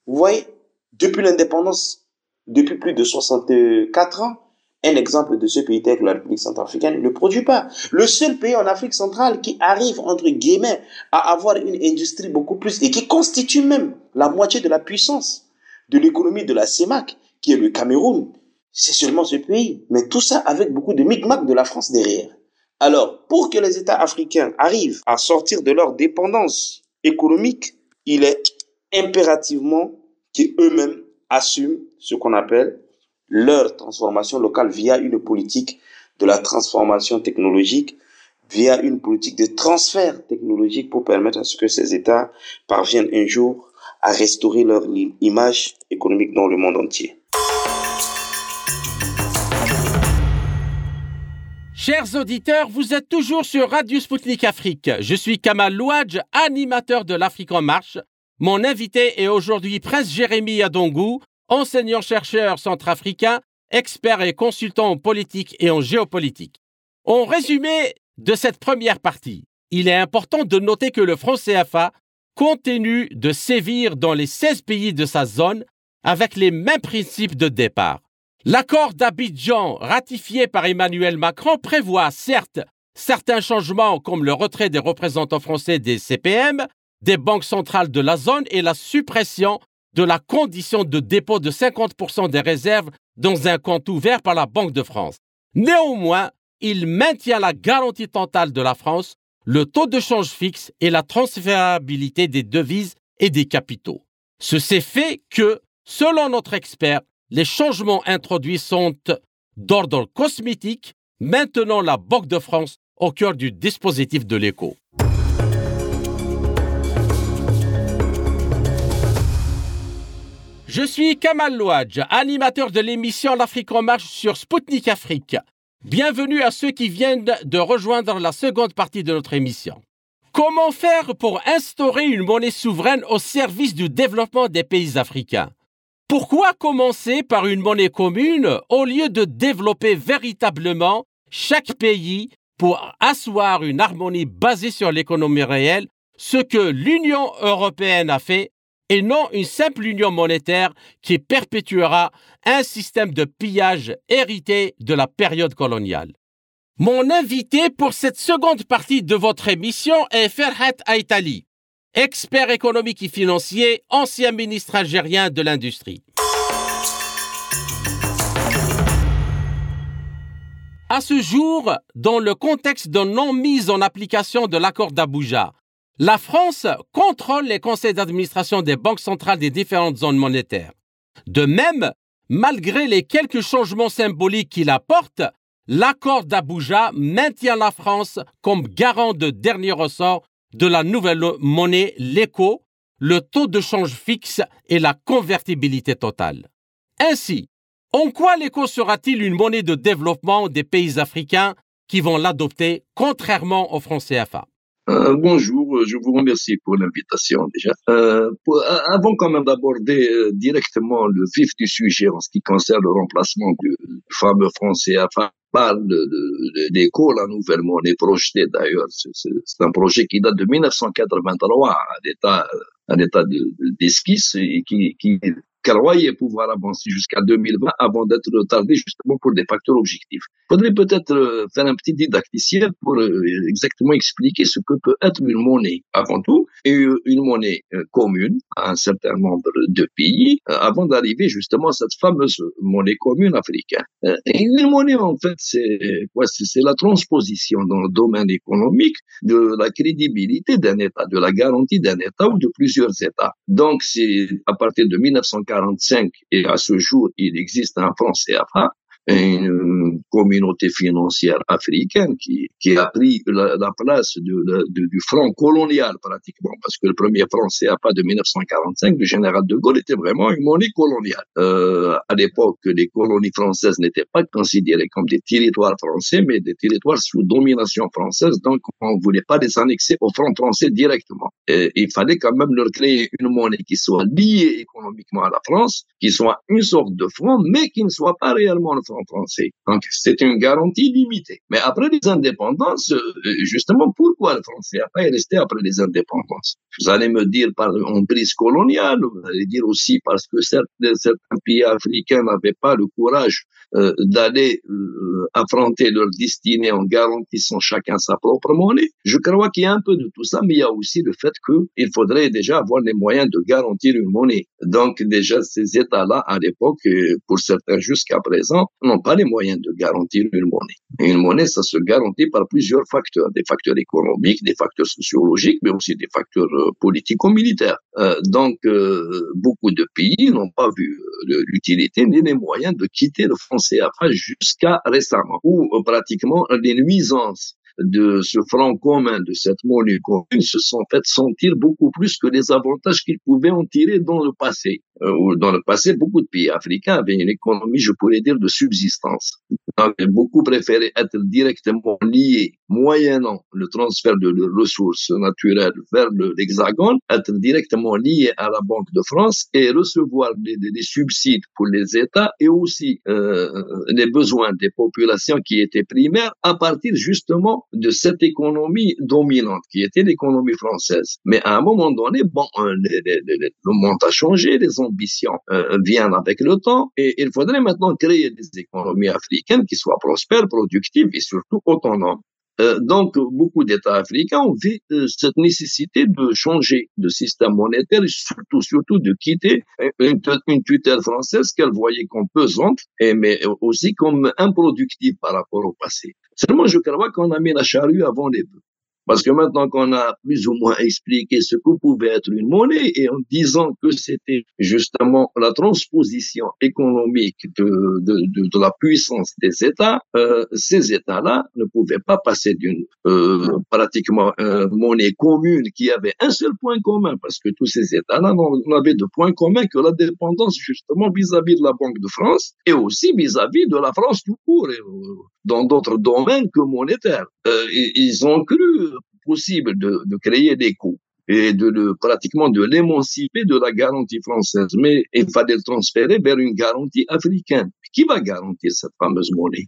Vous voyez, depuis l'indépendance, depuis plus de 64 ans, un exemple de ce pays tel que la République centrafricaine ne produit pas. Le seul pays en Afrique centrale qui arrive, entre guillemets, à avoir une industrie beaucoup plus et qui constitue même la moitié de la puissance de l'économie de la CEMAC, qui est le Cameroun, c'est seulement ce pays. Mais tout ça avec beaucoup de micmac de la France derrière. Alors, pour que les États africains arrivent à sortir de leur dépendance économique, il est impérativement qu'eux-mêmes assument ce qu'on appelle leur transformation locale via une politique de la transformation technologique, via une politique de transfert technologique pour permettre à ce que ces États parviennent un jour à restaurer leur image économique dans le monde entier. Chers auditeurs, vous êtes toujours sur Radio Sputnik Afrique. Je suis Kamal Louadj, animateur de l'Afrique en marche. Mon invité est aujourd'hui Prince Jérémy Adongou, enseignant-chercheur centrafricain, expert et consultant en politique et en géopolitique. En résumé de cette première partie, il est important de noter que le franc CFA continue de sévir dans les 16 pays de sa zone avec les mêmes principes de départ. L'accord d'Abidjan ratifié par Emmanuel Macron prévoit certes certains changements comme le retrait des représentants français des CPM, des banques centrales de la zone et la suppression de la condition de dépôt de 50% des réserves dans un compte ouvert par la Banque de France. Néanmoins, il maintient la garantie totale de la France, le taux de change fixe et la transférabilité des devises et des capitaux. Ceci fait que, selon notre expert, les changements introduits sont d'ordre cosmétique maintenant la Banque de France au cœur du dispositif de l'écho. Je suis Kamal Louadj, animateur de l'émission L'Afrique en marche sur Spoutnik Afrique. Bienvenue à ceux qui viennent de rejoindre la seconde partie de notre émission. Comment faire pour instaurer une monnaie souveraine au service du développement des pays africains? Pourquoi commencer par une monnaie commune au lieu de développer véritablement chaque pays pour asseoir une harmonie basée sur l'économie réelle, ce que l'Union européenne a fait et non une simple union monétaire qui perpétuera un système de pillage hérité de la période coloniale? Mon invité pour cette seconde partie de votre émission est Ferhat Aitali, expert économique et financier, ancien ministre algérien de l'industrie. À ce jour, dans le contexte de non-mise en application de l'accord d'Abuja, la France contrôle les conseils d'administration des banques centrales des différentes zones monétaires. De même, malgré les quelques changements symboliques qu'il apporte, l'accord d'Abuja maintient la France comme garant de dernier ressort de la nouvelle monnaie, l'écho, le taux de change fixe et la convertibilité totale. Ainsi, en quoi l'écho sera-t-il une monnaie de développement des pays africains qui vont l'adopter contrairement au franc CFA euh, bonjour, euh, je vous remercie pour l'invitation déjà. Euh, avant quand même d'aborder directement le vif du sujet en ce qui concerne le remplacement du fameux franc CFA parle d'éco, la nouvelle monnaie projetée d'ailleurs. C'est un projet qui date de 1983, un état, un état d'esquisse et qui, qui croyait pouvoir avancer jusqu'à 2020 avant d'être retardé justement pour des facteurs objectifs. Faudrait peut-être euh, faire un petit didacticien pour euh, exactement expliquer ce que peut être une monnaie avant tout et euh, une monnaie commune à un certain nombre de pays avant d'arriver justement à cette fameuse monnaie commune africaine. Une monnaie en fait c'est quoi C'est la transposition dans le domaine économique de la crédibilité d'un État, de la garantie d'un État ou de plusieurs États. Donc c'est à partir de 1940 1945 et à ce jour, il existe un franc CFA une communauté financière africaine qui, qui a pris la, la place de, du franc colonial pratiquement, parce que le premier franc CFA de 1945 du général de Gaulle était vraiment une monnaie coloniale. Euh, à l'époque, les colonies françaises n'étaient pas considérées comme des territoires français, mais des territoires sous domination française, donc on ne voulait pas les annexer au franc français directement. Et il fallait quand même leur créer une monnaie qui soit liée économiquement à la France, qui soit une sorte de franc, mais qui ne soit pas réellement le franc français. Donc, c'est une garantie limitée. Mais après les indépendances, euh, justement, pourquoi le français n'a pas resté après les indépendances? Vous allez me dire par une prise coloniale, vous allez dire aussi parce que certains, pays africains n'avaient pas le courage euh, d'aller euh, affronter leur destinée en garantissant chacun sa propre monnaie. Je crois qu'il y a un peu de tout ça, mais il y a aussi le fait qu'il faudrait déjà avoir les moyens de garantir une monnaie. Donc déjà, ces États-là, à l'époque, pour certains jusqu'à présent, n'ont pas les moyens de garantir une monnaie. une monnaie, ça se garantit par plusieurs facteurs, des facteurs économiques, des facteurs sociologiques, mais aussi des facteurs euh, politico-militaires. Euh, donc, beaucoup de pays n'ont pas vu l'utilité ni les moyens de quitter le franc CFA jusqu'à récemment, où euh, pratiquement les nuisances de ce franc commun, de cette monnaie commune, se sont fait sentir beaucoup plus que les avantages qu'ils pouvaient en tirer dans le passé. Euh, dans le passé, beaucoup de pays africains avaient une économie, je pourrais dire, de subsistance. Donc, beaucoup préféraient être directement liés, moyennant le transfert de ressources naturelles vers l'Hexagone, être directement liés à la Banque de France et recevoir des, des, subsides pour les États et aussi euh, les besoins des populations qui étaient primaires à partir justement de cette économie dominante qui était l'économie française. Mais à un moment donné, bon, euh, le monde a changé, les ambitions euh, viennent avec le temps et il faudrait maintenant créer des économies africaines qui soient prospères, productives et surtout autonomes. Euh, donc, beaucoup d'États africains ont vu euh, cette nécessité de changer de système monétaire et surtout, surtout de quitter une, une tutelle française qu'elles voyaient comme pesante, et, mais aussi comme improductive par rapport au passé. Seulement, je crois qu'on a mis la charrue avant les bœufs. Parce que maintenant qu'on a plus ou moins expliqué ce que pouvait être une monnaie et en disant que c'était justement la transposition économique de, de, de, de la puissance des États, euh, ces États-là ne pouvaient pas passer d'une euh, pratiquement euh, monnaie commune qui avait un seul point commun, parce que tous ces États-là n'avaient de point commun que la dépendance justement vis-à-vis de la Banque de France et aussi vis-à-vis de la France tout court, euh, dans d'autres domaines que monétaires. Euh, ils ont cru possible de, de créer des coûts et de le, pratiquement de l'émanciper de la garantie française. Mais il fallait le transférer vers une garantie africaine. Qui va garantir cette fameuse monnaie?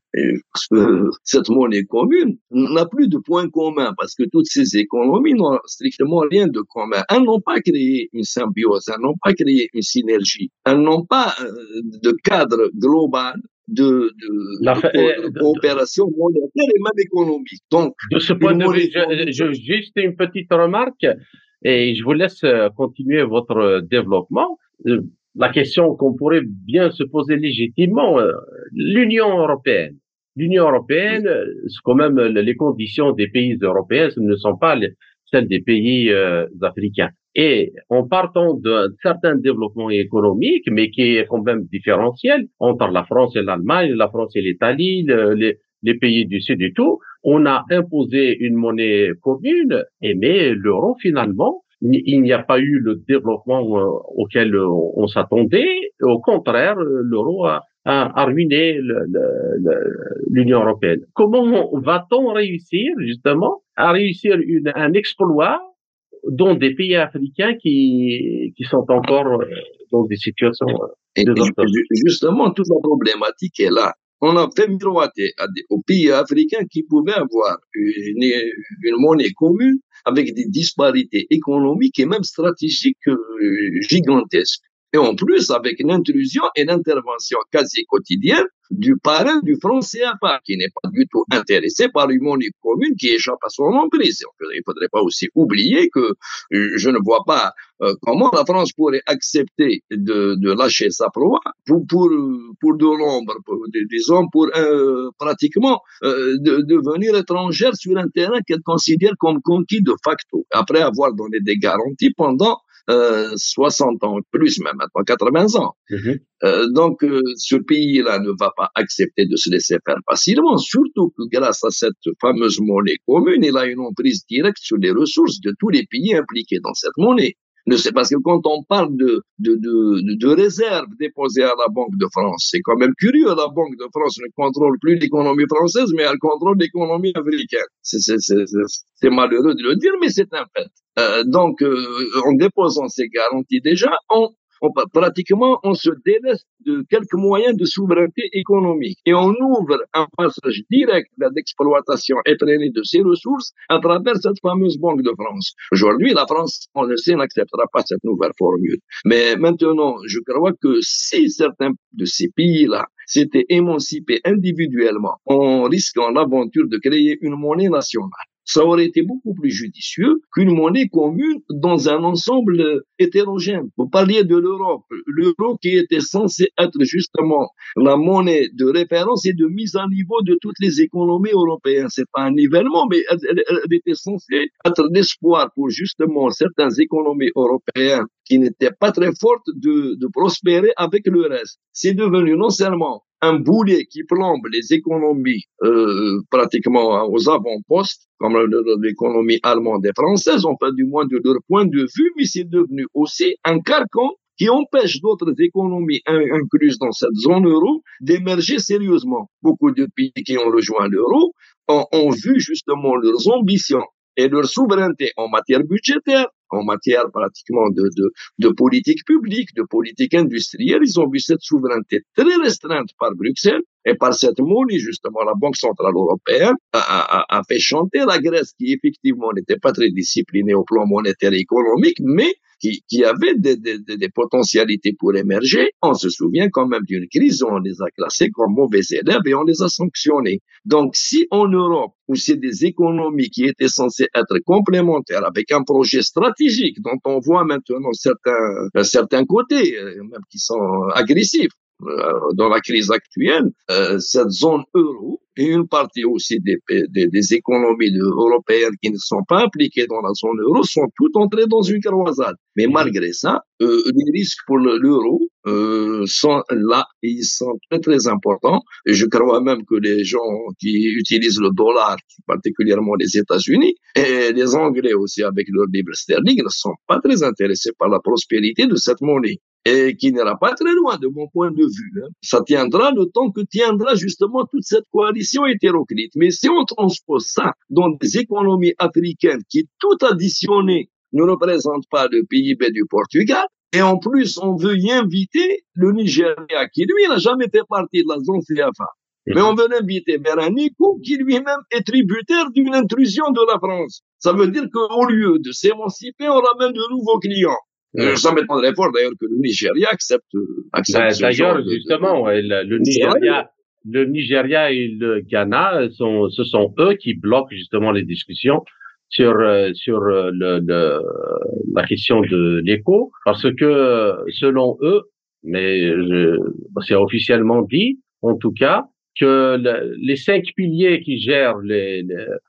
Parce que cette monnaie commune n'a plus de points communs parce que toutes ces économies n'ont strictement rien de commun. Elles n'ont pas créé une symbiose, elles n'ont pas créé une synergie, elles n'ont pas euh, de cadre global de, de, La de, euh, de coopération monétaire et même économique. Donc, De ce point de vue, je, je- juste une petite remarque et je vous laisse euh, continuer votre euh, développement. La question qu'on pourrait bien se poser légitimement, l'Union européenne. L'Union européenne, quand même les conditions des pays européens ce ne sont pas les- celles des pays euh, africains. Et en partant d'un certain développement économique, mais qui est quand même différentiel entre la France et l'Allemagne, la France et l'Italie, le- les, pays du Sud et tout, on a imposé une monnaie commune, et mais l'euro finalement, il n'y a pas eu le développement euh, auquel euh, on s'attendait. Au contraire, l'euro a, ruiné l'Union européenne. Comment va-t-on réussir justement à réussir un exploit dans des pays africains qui, qui sont encore euh, dans des situations euh, Et, justement, toute la problématique est là. On a fait miroiter à des- aux pays africains qui pouvaient avoir une, une monnaie commune avec des disparités économiques et même stratégiques euh, gigantesques. Et en plus, avec l'intrusion et l'intervention quasi quotidienne du parrain du franc CFA, qui n'est pas du tout intéressé par une monnaie commune qui échappe à son emprise. Il faudrait pas aussi oublier que euh, je ne vois pas euh, comment la France pourrait accepter de, de lâcher sa proie pour, pour, pour de l'ombre, disons pour euh, pratiquement euh, de, devenir étrangère sur un terrain qu'elle considère comme conquis de facto, après avoir donné des garanties pendant euh, 60 ans, plus même maintenant 80 ans. Euh, donc, euh, ce pays-là ne va pas accepter de se laisser faire facilement, surtout que grâce à cette fameuse monnaie commune, il a une emprise directe sur les ressources de tous les pays impliqués dans cette monnaie. C'est parce que quand on parle de, de, de, de, réserves déposées à la Banque de France, c'est quand même curieux. La Banque de France ne contrôle plus l'économie française, mais elle contrôle l'économie africaine. C'est malheureux de le dire, mais c'est un fait. Euh, donc, euh, en déposant ces garanties déjà, on, on, pratiquement, on se délaisse de quelques moyens de souveraineté économique et on ouvre un passage direct vers l'exploitation effrénée de ces ressources à travers cette fameuse Banque de France. Aujourd'hui, la France, on le sait, n'acceptera pas cette nouvelle formule. Mais maintenant, je crois que si certains de ces pays-là s'étaient émancipés individuellement en risquant l'aventure de créer une monnaie nationale, ça aurait été beaucoup plus judicieux qu'une monnaie commune dans un ensemble hétérogène. Vous parliez de l'Europe, l'euro qui était censé être justement la monnaie de référence et de mise à niveau de toutes les économies européennes. C'est pas un nivellement, mais elle, était censée être l'espoir pour justement certaines économies européennes qui n'étaient pas très fortes de prospérer avec le reste. C'est devenu non seulement un boulet qui plombe les économies euh, pratiquement aux avant-postes, comme l'économie allemande et française, enfin du moins de leur point de vue, mais c'est devenu aussi un carcan qui empêche d'autres économies in- incluses dans cette zone euro d'émerger sérieusement. Beaucoup de pays qui ont rejoint l'euro ont, ont vu justement leurs ambitions et leur souveraineté en matière budgétaire, en matière pratiquement de, de, de politique publique, de politique industrielle, ils ont vu cette souveraineté très restreinte par Bruxelles et par cette monnaie, justement, la Banque Centrale Européenne a, a, a- a fait chanter la Grèce qui effectivement n'était pas très disciplinée au plan monétaire et économique, mais qui, qui avait des, des, des, potentialités pour émerger. On se souvient quand même d'une crise où on les a classés comme mauvais élèves et on les a sanctionnés. Donc, si en Europe, où c'est des économies qui étaient censées être complémentaires avec un projet stratégique dont on voit maintenant certains, euh, certains côtés, euh, même qui sont agressifs, euh, dans la crise actuelle, euh, cette zone euro et une partie aussi des, des, des économies européennes qui ne sont pas impliquées dans la zone euro sont toutes entrées dans une croisade. Mais malgré ça, euh, les risques pour l'euro euh, sont là et ils sont très très importants. Et je crois même que les gens qui utilisent le dollar, particulièrement les États-Unis et les Anglais aussi avec leur libre sterling, ne sont pas très intéressés par la prospérité de cette monnaie et qui n'ira pas très loin de mon point de vue. Hein. Ça tiendra le temps que tiendra justement toute cette coalition hétéroclite. Mais si on transpose ça dans des économies africaines qui, tout additionné, ne représentent pas le PIB du Portugal, et en plus, on veut y inviter le Nigeria, qui lui n'a jamais fait partie de la zone CFA. Mais on veut l'inviter vers un écho qui lui-même est tributaire d'une intrusion de la France. Ça veut dire qu'au lieu de s'émanciper, on ramène de nouveaux clients. Euh, ça m'étonnerait fort d'ailleurs que le Nigeria accepte. accepte ben, d'ailleurs, justement, le, Nigeria, le Nigeria et le Ghana sont, ce sont eux qui bloquent justement les discussions sur euh, sur euh, le, le, la question de l'écho, parce que selon eux, mais c'est officiellement dit, en tout cas, que les cinq piliers qui gèrent les,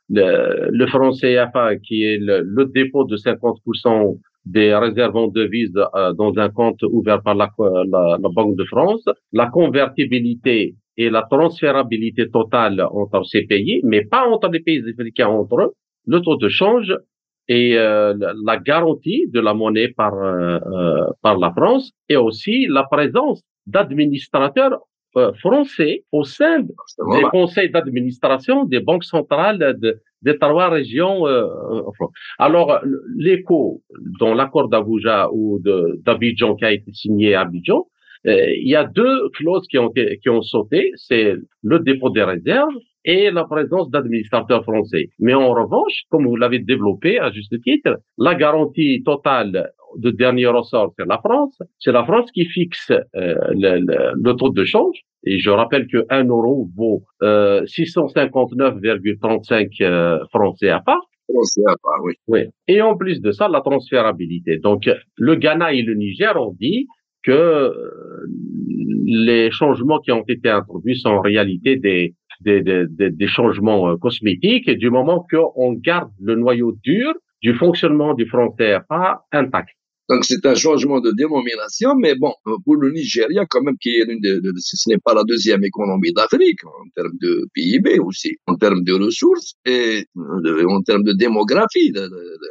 le, le franc CFA, qui est le, le dépôt de 50% des réserves en devises euh, dans un compte ouvert par la, la, la, Banque de France, la convertibilité et la transférabilité totale entre ces pays, mais pas entre les pays africains entre eux, le taux de change et euh, la garantie de la monnaie par euh, par la France et aussi la présence d'administrateurs français au sein des conseils d'administration des banques centrales de, des trois régions. Euh, alors, l'écho dans l'accord d'Abuja ou d'Abidjan qui a été signé à Abidjan, euh, il y a deux clauses qui ont, qui ont sauté, c'est le dépôt des réserves et la présence d'administrateurs français. Mais en revanche, comme vous l'avez développé à juste titre, la garantie totale de dernier ressort, c'est la France. C'est la France qui fixe euh, le, le, le, taux de change. Et je rappelle que 1 euro vaut euh, 659,35 euh, francs CFA. oui. oui. Et en plus de ça, la transférabilité. Donc, le Ghana et le Niger ont dit que euh, les changements qui ont été introduits sont en réalité des, des, des, des changements euh, cosmétiques et du moment qu'on garde le noyau dur du fonctionnement du franc CFA intact. Donc c'est un changement de dénomination, mais bon, pour le Nigeria, quand même, qui est une de, ce n'est pas la deuxième économie d'Afrique en termes de PIB aussi, en termes de ressources et en termes de démographie.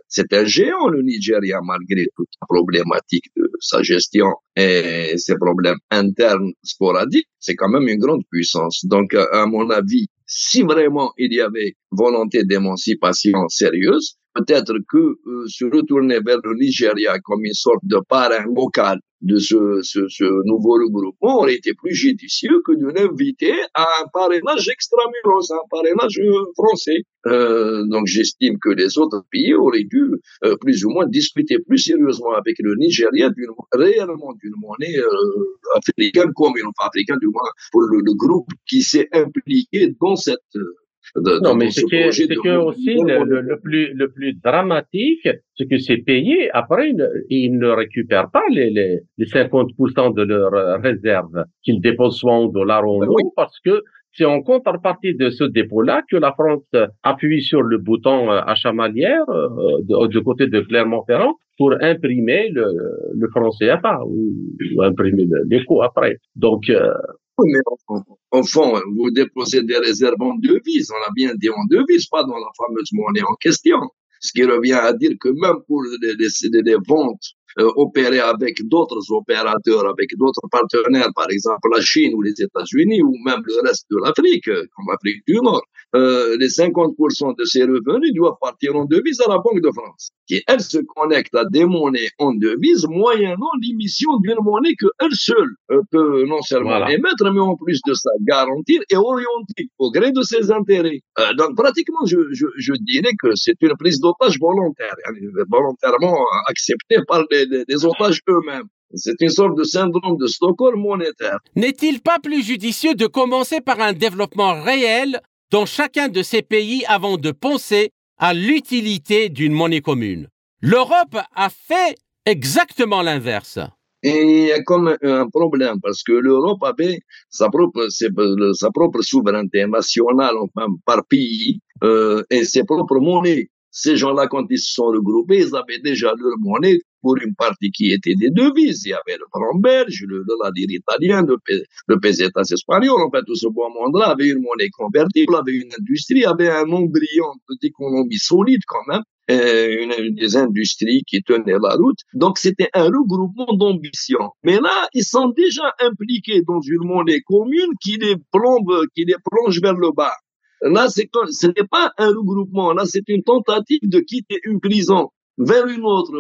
C'est un géant le Nigeria malgré toute la problématique de sa gestion et ses problèmes internes sporadiques. C'est quand même une grande puissance. Donc à mon avis, si vraiment il y avait volonté d'émancipation sérieuse, peut-être que euh, se retourner vers le Nigeria comme une sorte de parrain local de ce, ce, ce, nouveau regroupement aurait été plus judicieux que de l'inviter à un parrainage extramuros, un parrainage français. Euh, donc j'estime que les autres pays auraient dû euh, plus ou moins discuter plus sérieusement avec le Nigeria d'une réellement d'une monnaie euh, africaine commune, enfin africaine du moins pour le, le groupe qui s'est impliqué dans cette non, mais c'est que, c'est que aussi le, le, plus, le plus dramatique, c'est que ces pays, après, ils, ne récupèrent pas les, les, les 50% de leurs réserves qu'ils déposent soit en dollars ou en euros, parce que c'est en contrepartie de ce dépôt-là que la France appuie sur le bouton euh, achat manière euh, du côté de Clermont-Ferrand pour imprimer le, le franc CFA ou, ou imprimer l'écho après. Donc, euh, mais au fond, vous déposez des réserves en devises, on a bien dit en devises, pas dans la fameuse monnaie en question. Ce qui revient à dire que même pour les, les, les ventes euh, opérées avec d'autres opérateurs, avec d'autres partenaires, par exemple la Chine ou les États-Unis ou même le reste de l'Afrique, comme l'Afrique du Nord, euh, les 50% de ces revenus doivent partir en devise à la Banque de France, qui elle se connecte à des monnaies en devise moyennant l'émission d'une monnaie que elle seule euh, peut non seulement émettre, mais en plus de ça garantir et orienter au gré de ses intérêts. Euh, donc pratiquement, je, je, je dirais que c'est une prise d'otage volontaire, hein, volontairement acceptée par les, les, les otages eux-mêmes. C'est une sorte de syndrome de Stockholm monétaire. N'est-il pas plus judicieux de commencer par un développement réel dans chacun de ces pays avant de penser à l'utilité d'une monnaie commune? L'Europe a fait exactement l'inverse. Et il y a comme un problème parce que l'Europe avait sa propre, sa propre souveraineté nationale, enfin, par pays, euh, et ses propres monnaies. Ces gens-là, quand ils se sont regroupés, ils avaient déjà leur monnaie pour une partie qui était des devises. Il y avait le franc belge, le dollar italien, le, le pesetas espagnol. En fait, tout ce beau monde-là avait une monnaie convertible, avait une industrie, avait un embryon d'économie solide quand même. Une, des industries qui tenaient la route. Donc c'était un regroupement d'ambition. Mais là, ils sont déjà impliqués dans une monnaie commune qui les plombe, qui les plonge vers le bas. Là, c'est ce n'est pas un regroupement. Là, c'est une tentative de quitter une prison vers une autre.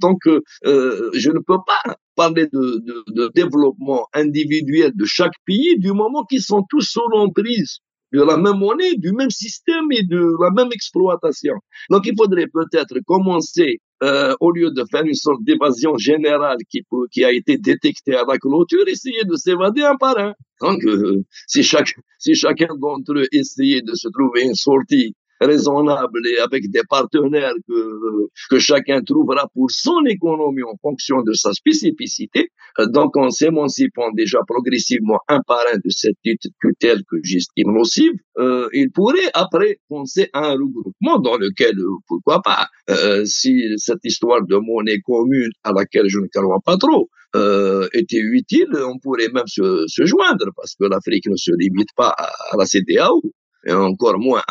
Donc, euh, je ne peux pas parler de, de, de, développement individuel de chaque pays du moment qu'ils sont tous sous l'emprise de la même monnaie, du même système et de la même exploitation. Donc, il faudrait peut-être commencer, euh, au lieu de faire une sorte d'évasion générale qui, qui a été détectée à la clôture, essayer de s'évader un par un. Donc, euh, si, chaque, si chacun d'entre eux essayait de se trouver une sortie raisonnable et avec des partenaires que, que chacun trouvera pour son économie en fonction de sa spécificité. Donc, en s'émancipant déjà progressivement un par un de cette tutelle que j'estime nocive, euh, il pourrait après penser à un regroupement dans lequel, euh, pourquoi pas, euh, si cette histoire de monnaie commune à laquelle je ne crois pas trop, euh, était utile, on pourrait même se, se joindre parce que l'Afrique ne se limite pas à, à la CDAO et encore moins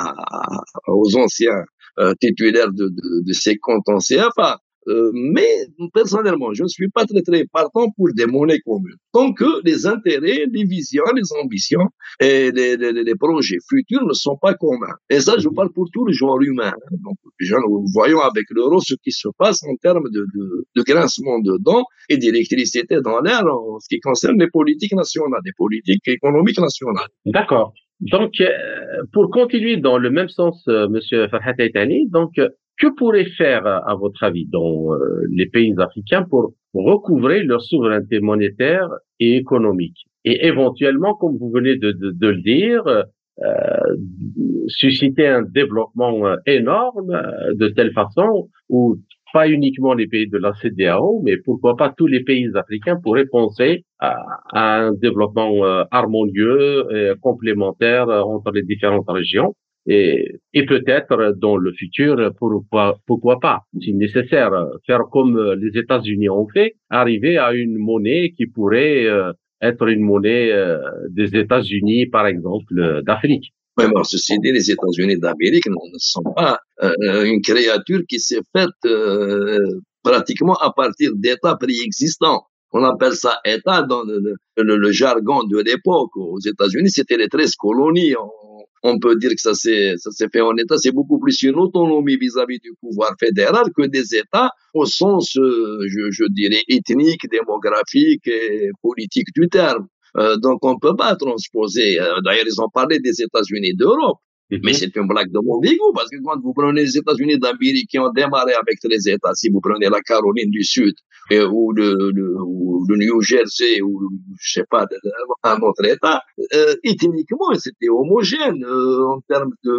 aux anciens euh, titulaires de, de, de, ces comptes en CFA. Euh, mais personnellement, je ne suis pas très très partant pour des monnaies communes. Tant que les intérêts, les visions, les ambitions et les, les, les projets futurs ne sont pas communs. Et ça, je parle pour tout le genre humain. Donc, nous voyons avec l'euro ce qui se passe en termes de, de, de grincement de dents et d'électricité dans l'air en ce qui concerne les politiques nationales, les politiques économiques nationales. D'accord. Donc, euh, pour continuer dans le même sens, euh, Monsieur Farhat Aitani, donc, euh, que pourrait faire, à votre avis, dans les pays africains pour recouvrer leur souveraineté monétaire et économique? Et éventuellement, comme vous venez de, de, de le dire, euh, susciter un développement énorme de telle façon où pas uniquement les pays de la CDAO, mais pourquoi pas tous les pays africains pourraient penser à, un développement euh, harmonieux et complémentaire euh, entre les différentes régions. Et, peut-être dans le futur, pourquoi, pas, si nécessaire, faire comme les États-Unis ont fait, arriver à une monnaie qui pourrait euh, être une monnaie des États-Unis, par exemple, d'Afrique. Bon, ceci dit, les États-Unis d'Amérique ne sont pas euh, une créature qui s'est faite euh, pratiquement à partir d'États préexistants. On appelle ça État dans le, jargon de l'époque. Aux États-Unis, c'était les 13 colonies. On, on, peut dire que ça s'est ça s'est fait en État. C'est beaucoup plus une autonomie vis-à-vis du pouvoir fédéral que des États au sens, euh, je, je dirais, ethnique, démographique et politique du terme. Euh, donc on peut pas transposer. Euh, d'ailleurs, ils ont parlé des États-Unis d'Europe. Mhm. Mais c'est une blague de mon bigot, parce que quand vous prenez les États-Unis d'Amérique qui ont démarré avec les États, si vous prenez la Caroline du Sud, ou, le, le, ou le New Jersey, ou je sais pas, un autre État, euh, ethniquement, c'était homogène euh, en termes de,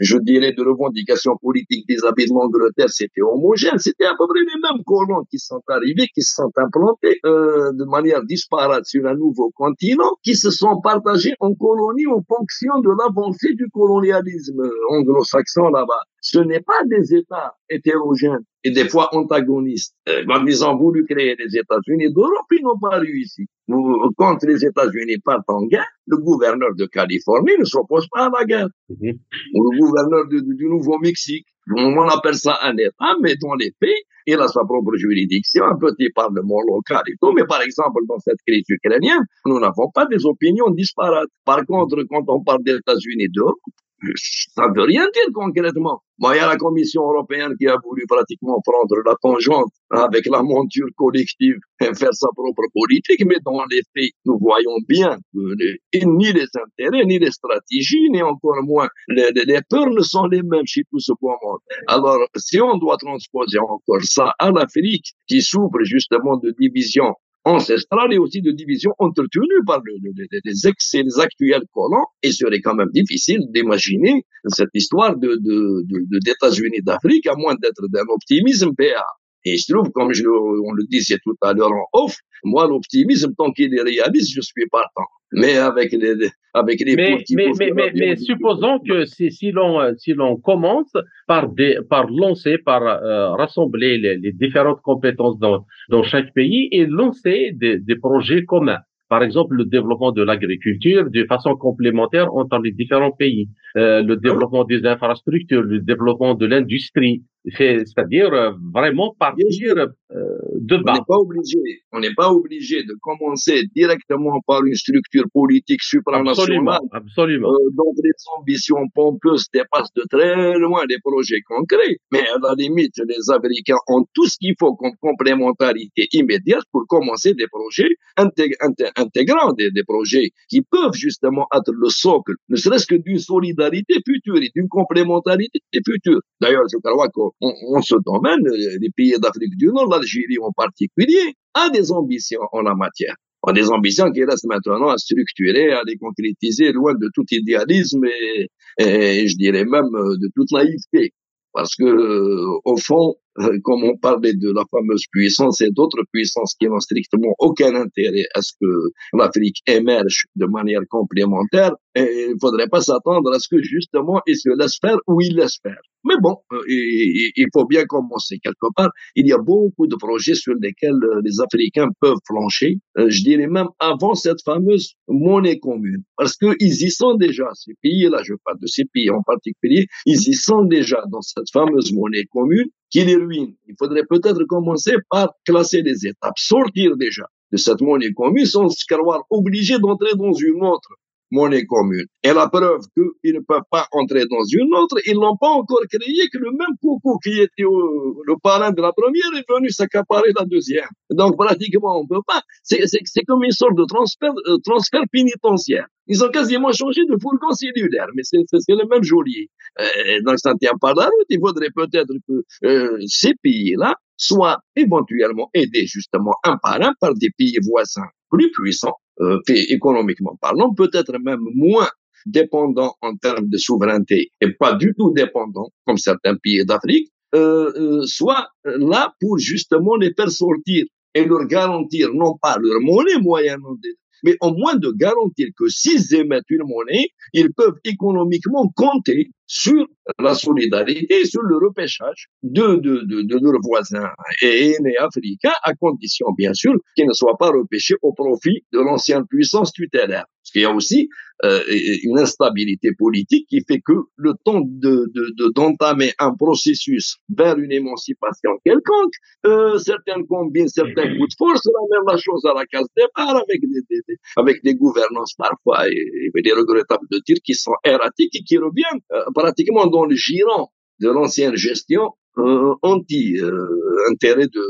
je dirais, de revendications politiques vis-à-vis de l'Angleterre, c'était homogène. C'était à peu près les mêmes colons qui sont arrivés, qui se sont implantés euh, de manière disparate sur un nouveau continent, qui se sont partagés en colonies en fonction de l'avancée du colonialisme anglo-saxon là-bas. Ce n'est pas des États hétérogènes et des fois antagonistes. Euh, quand ils ont voulu créer les États-Unis d'Europe, ils n'ont pas réussi. Quand les États-Unis partent en guerre, le gouverneur de Californie ne s'oppose pas à la guerre. Mhm. Ou le gouverneur du Nouveau-Mexique. On appelle ça un État, mais dans les pays, il a sa propre juridiction, un petit parlement local et tout. Mais par exemple, dans cette crise ukrainienne, nous n'avons pas des opinions disparates. Par contre, quand on parle des États-Unis d'Europe, ça ne veut rien dire concrètement. Bon, il y a la Commission européenne qui a voulu pratiquement prendre la tangente avec la monture collective et faire sa propre politique, mais dans les faits, nous voyons bien que ni les intérêts, ni les stratégies, ni encore moins les, les, peurs ne sont les mêmes chez tout ce beau monde. Alors, si on doit transposer encore ça à l'Afrique, qui souffre justement de division ancestrale et aussi de division entretenue par le, les ex et les actuels colons. Il serait quand même difficile d'imaginer cette histoire de, de, de, d'États-Unis d'Afrique, à moins d'être d'un optimisme béat. Et il se trouve, comme je, on le disait tout à l'heure en off, moi, l'optimisme, tant qu'il est réaliste, je suis partant. Mais avec les, avec les mais, mais, mais, mais, mais supposons que si, si l'on si l'on commence par des, par lancer, par euh, rassembler les, les, différentes compétences dans, dans chaque pays et lancer des, des projets communs. Par exemple, le développement de l'agriculture de façon complémentaire entre les différents pays, euh, le développement des infrastructures, le développement de l'industrie, c'est-à-dire euh, vraiment partir euh, de bas. On n'est pas obligé, on n'est pas obligé de commencer directement par une structure politique supranationale. Absolument, absolument. Euh, donc les ambitions pompeuses dépassent de très loin les projets concrets. Mais à la limite, les Américains ont tout ce qu'il faut comme complémentarité immédiate pour commencer des projets intégrants, des, des projets qui peuvent justement être le socle, ne serait-ce que d'une solidarité future et d'une complémentarité future. D'ailleurs, je crois qu'on en, ce domaine, les pays d'Afrique du Nord, l'Algérie en particulier, a des ambitions en la matière. A des ambitions qui restent maintenant à structurer, à les concrétiser, loin de tout idéalisme et, et je dirais même de toute naïveté. Parce que, euh, au fond, euh, comme on parlait de la fameuse puissance et d'autres puissances qui n'ont strictement aucun intérêt à ce que l'Afrique émerge de manière complémentaire, et il faudrait pas s'attendre à ce que justement ils se laissent faire ou ils laissent faire. Mais bon, euh, il, faut bien commencer quelque part. Il y a beaucoup de projets sur lesquels euh, les Africains peuvent flancher. Je dirais même avant cette fameuse monnaie commune, parce que ils y sont déjà. Ces pays-là, je parle de ces pays en particulier, ils y sont déjà dans cette fameuse monnaie commune qui les ruine. Il faudrait peut-être commencer par classer les étapes, sortir déjà de cette monnaie commune sans se croire obligé d'entrer dans une autre monnaie commune. Et la preuve qu'ils ne peuvent pas entrer dans une autre, ils n'ont pas encore créé que le même coucou qui était le parrain de la première est venu s'accaparer la deuxième. Donc pratiquement on peut pas. C'est comme une sorte de transfert, euh, transfert pénitentiaire. Ils ont quasiment changé de fourgon cellulaire, mais c'est le même geôlier. Euh, donc ça ne tient pas la route. Il faudrait peut-être que euh, ces pays-là soient éventuellement aidés justement un par un par des pays voisins plus puissants euh, économiquement parlant, peut-être même moins dépendant en termes de souveraineté et pas du tout dépendant, comme certains pays d'Afrique, euh, euh, soit là pour justement les faire sortir et leur garantir non pas leur monnaie moyennement mais au moins de garantir que s'ils émettent une monnaie, ils peuvent économiquement compter sur la solidarité, sur le repêchage de, de, de, de leurs voisins et aînés africains, à condition bien sûr qu'ils ne soient pas repêchés au profit de l'ancienne puissance tutélaire. Parce qu'il y a aussi euh, une instabilité politique qui fait que le temps de d'entamer un processus vers une émancipation quelconque, euh, certains combinent certains coups de force, même la chose à la case départ avec des, des, avec des gouvernances parfois et, des regrettables de tir qui sont erratiques et qui reviennent euh, pratiquement dans le giron de l'ancienne gestion euh, anti-intérêt de,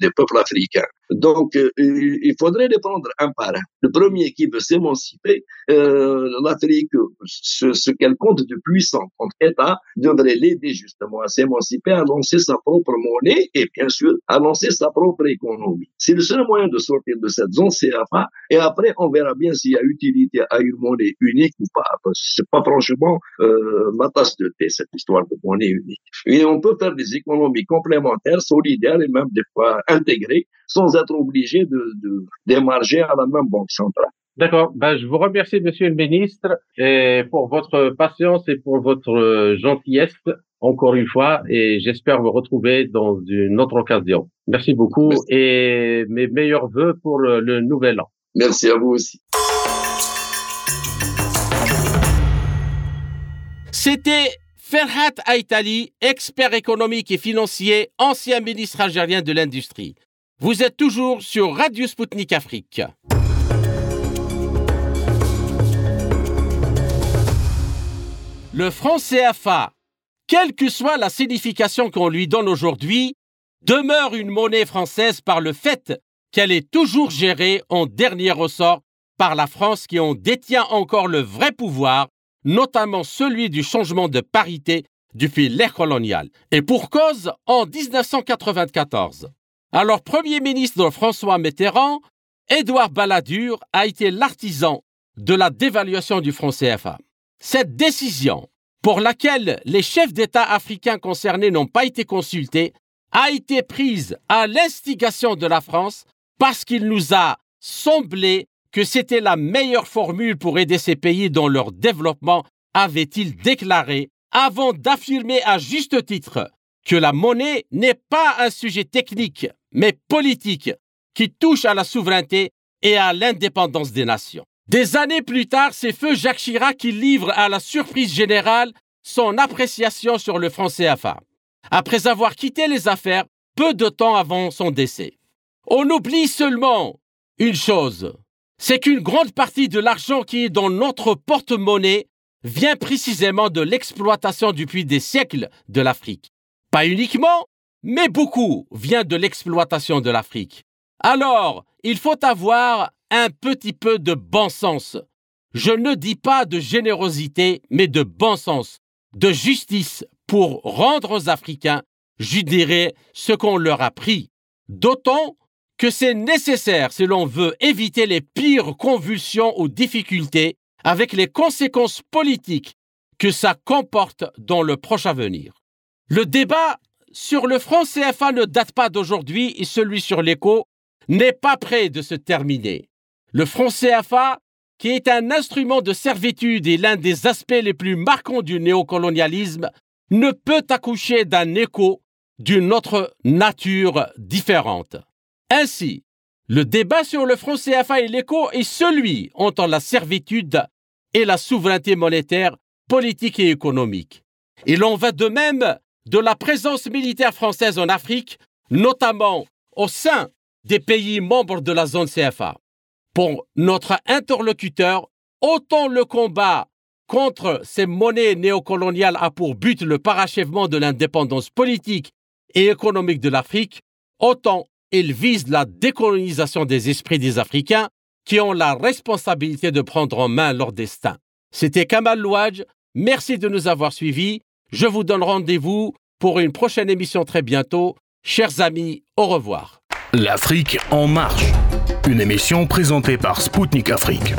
des peuples africains. Donc, euh, il faudrait les prendre un par un. Le premier qui veut s'émanciper, euh, l'Afrique, ce, ce qu'elle compte de puissant contre État, devrait l'aider justement à s'émanciper, à lancer sa propre monnaie et bien sûr à lancer sa propre économie. C'est le seul moyen de sortir de cette zone CFA et après on verra bien s'il y a utilité à une monnaie unique ou pas. C'est pas franchement euh, ma tasse de thé cette histoire de monnaie unique. Et on peut des économies complémentaires, solidaires et même des fois intégrées sans être obligé de, de démarger à la même banque centrale. D'accord. Ben, je vous remercie, Monsieur le Ministre, et pour votre patience et pour votre euh, gentillesse, encore une fois, et j'espère vous retrouver dans une autre occasion. Merci beaucoup et mes meilleurs voeux pour le nouvel an. Merci à vous aussi. C'était Ferhat Aitali, expert économique et financier, ancien ministre algérien de l'Industrie. Vous êtes toujours sur Radio Sputnik Afrique. Le franc CFA, quelle que soit la signification qu'on lui donne aujourd'hui, demeure une monnaie française par le fait qu'elle est toujours gérée en dernier ressort par la France qui en détient encore le vrai pouvoir, notamment celui du changement de parité depuis l'ère coloniale. Et pour cause, en 1994, alors Premier ministre François Mitterrand, Édouard Balladur a été l'artisan de la dévaluation du franc CFA. Cette décision, pour laquelle les chefs d'État africains concernés n'ont pas été consultés, a été prise à l'instigation de la France parce qu'il nous a semblé que c'était la meilleure formule pour aider ces pays dans leur développement, avait-il déclaré, avant d'affirmer à juste titre que la monnaie n'est pas un sujet technique, mais politique, qui touche à la souveraineté et à l'indépendance des nations. Des années plus tard, c'est feu Jacques Chirac qui livre à la surprise générale son appréciation sur le franc CFA, après avoir quitté les affaires peu de temps avant son décès. On oublie seulement une chose, c'est qu'une grande partie de l'argent qui est dans notre porte-monnaie vient précisément de l'exploitation depuis des siècles de l'Afrique. Pas uniquement, mais beaucoup vient de l'exploitation de l'Afrique. Alors, il faut avoir un petit peu de bon sens. Je ne dis pas de générosité, mais de bon sens, de justice pour rendre aux Africains, je dirais, ce qu'on leur a pris. D'autant que c'est nécessaire si l'on veut éviter les pires convulsions ou difficultés avec les conséquences politiques que ça comporte dans le proche avenir. Le débat sur le franc CFA ne date pas d'aujourd'hui et celui sur l'écho n'est pas près de se terminer. Le franc CFA, qui est un instrument de servitude et l'un des aspects les plus marquants du néocolonialisme, ne peut accoucher d'un écho d'une autre nature différente. Ainsi, le débat sur le franc CFA et l'écho est celui entre la servitude et la souveraineté monétaire, politique et économique. Il en va de même de la présence militaire française en Afrique, notamment au sein des pays membres de la zone CFA. Pour notre interlocuteur, autant le combat contre ces monnaies néocoloniales a pour but le parachèvement de l'indépendance politique et économique de l'Afrique, autant il vise la décolonisation des esprits des Africains qui ont la responsabilité de prendre en main leur destin. C'était Kamal Louadj, merci de nous avoir suivis. Je vous donne rendez-vous pour une prochaine émission très bientôt. Chers amis, au revoir. L'Afrique en marche, une émission présentée par Spoutnik Afrique.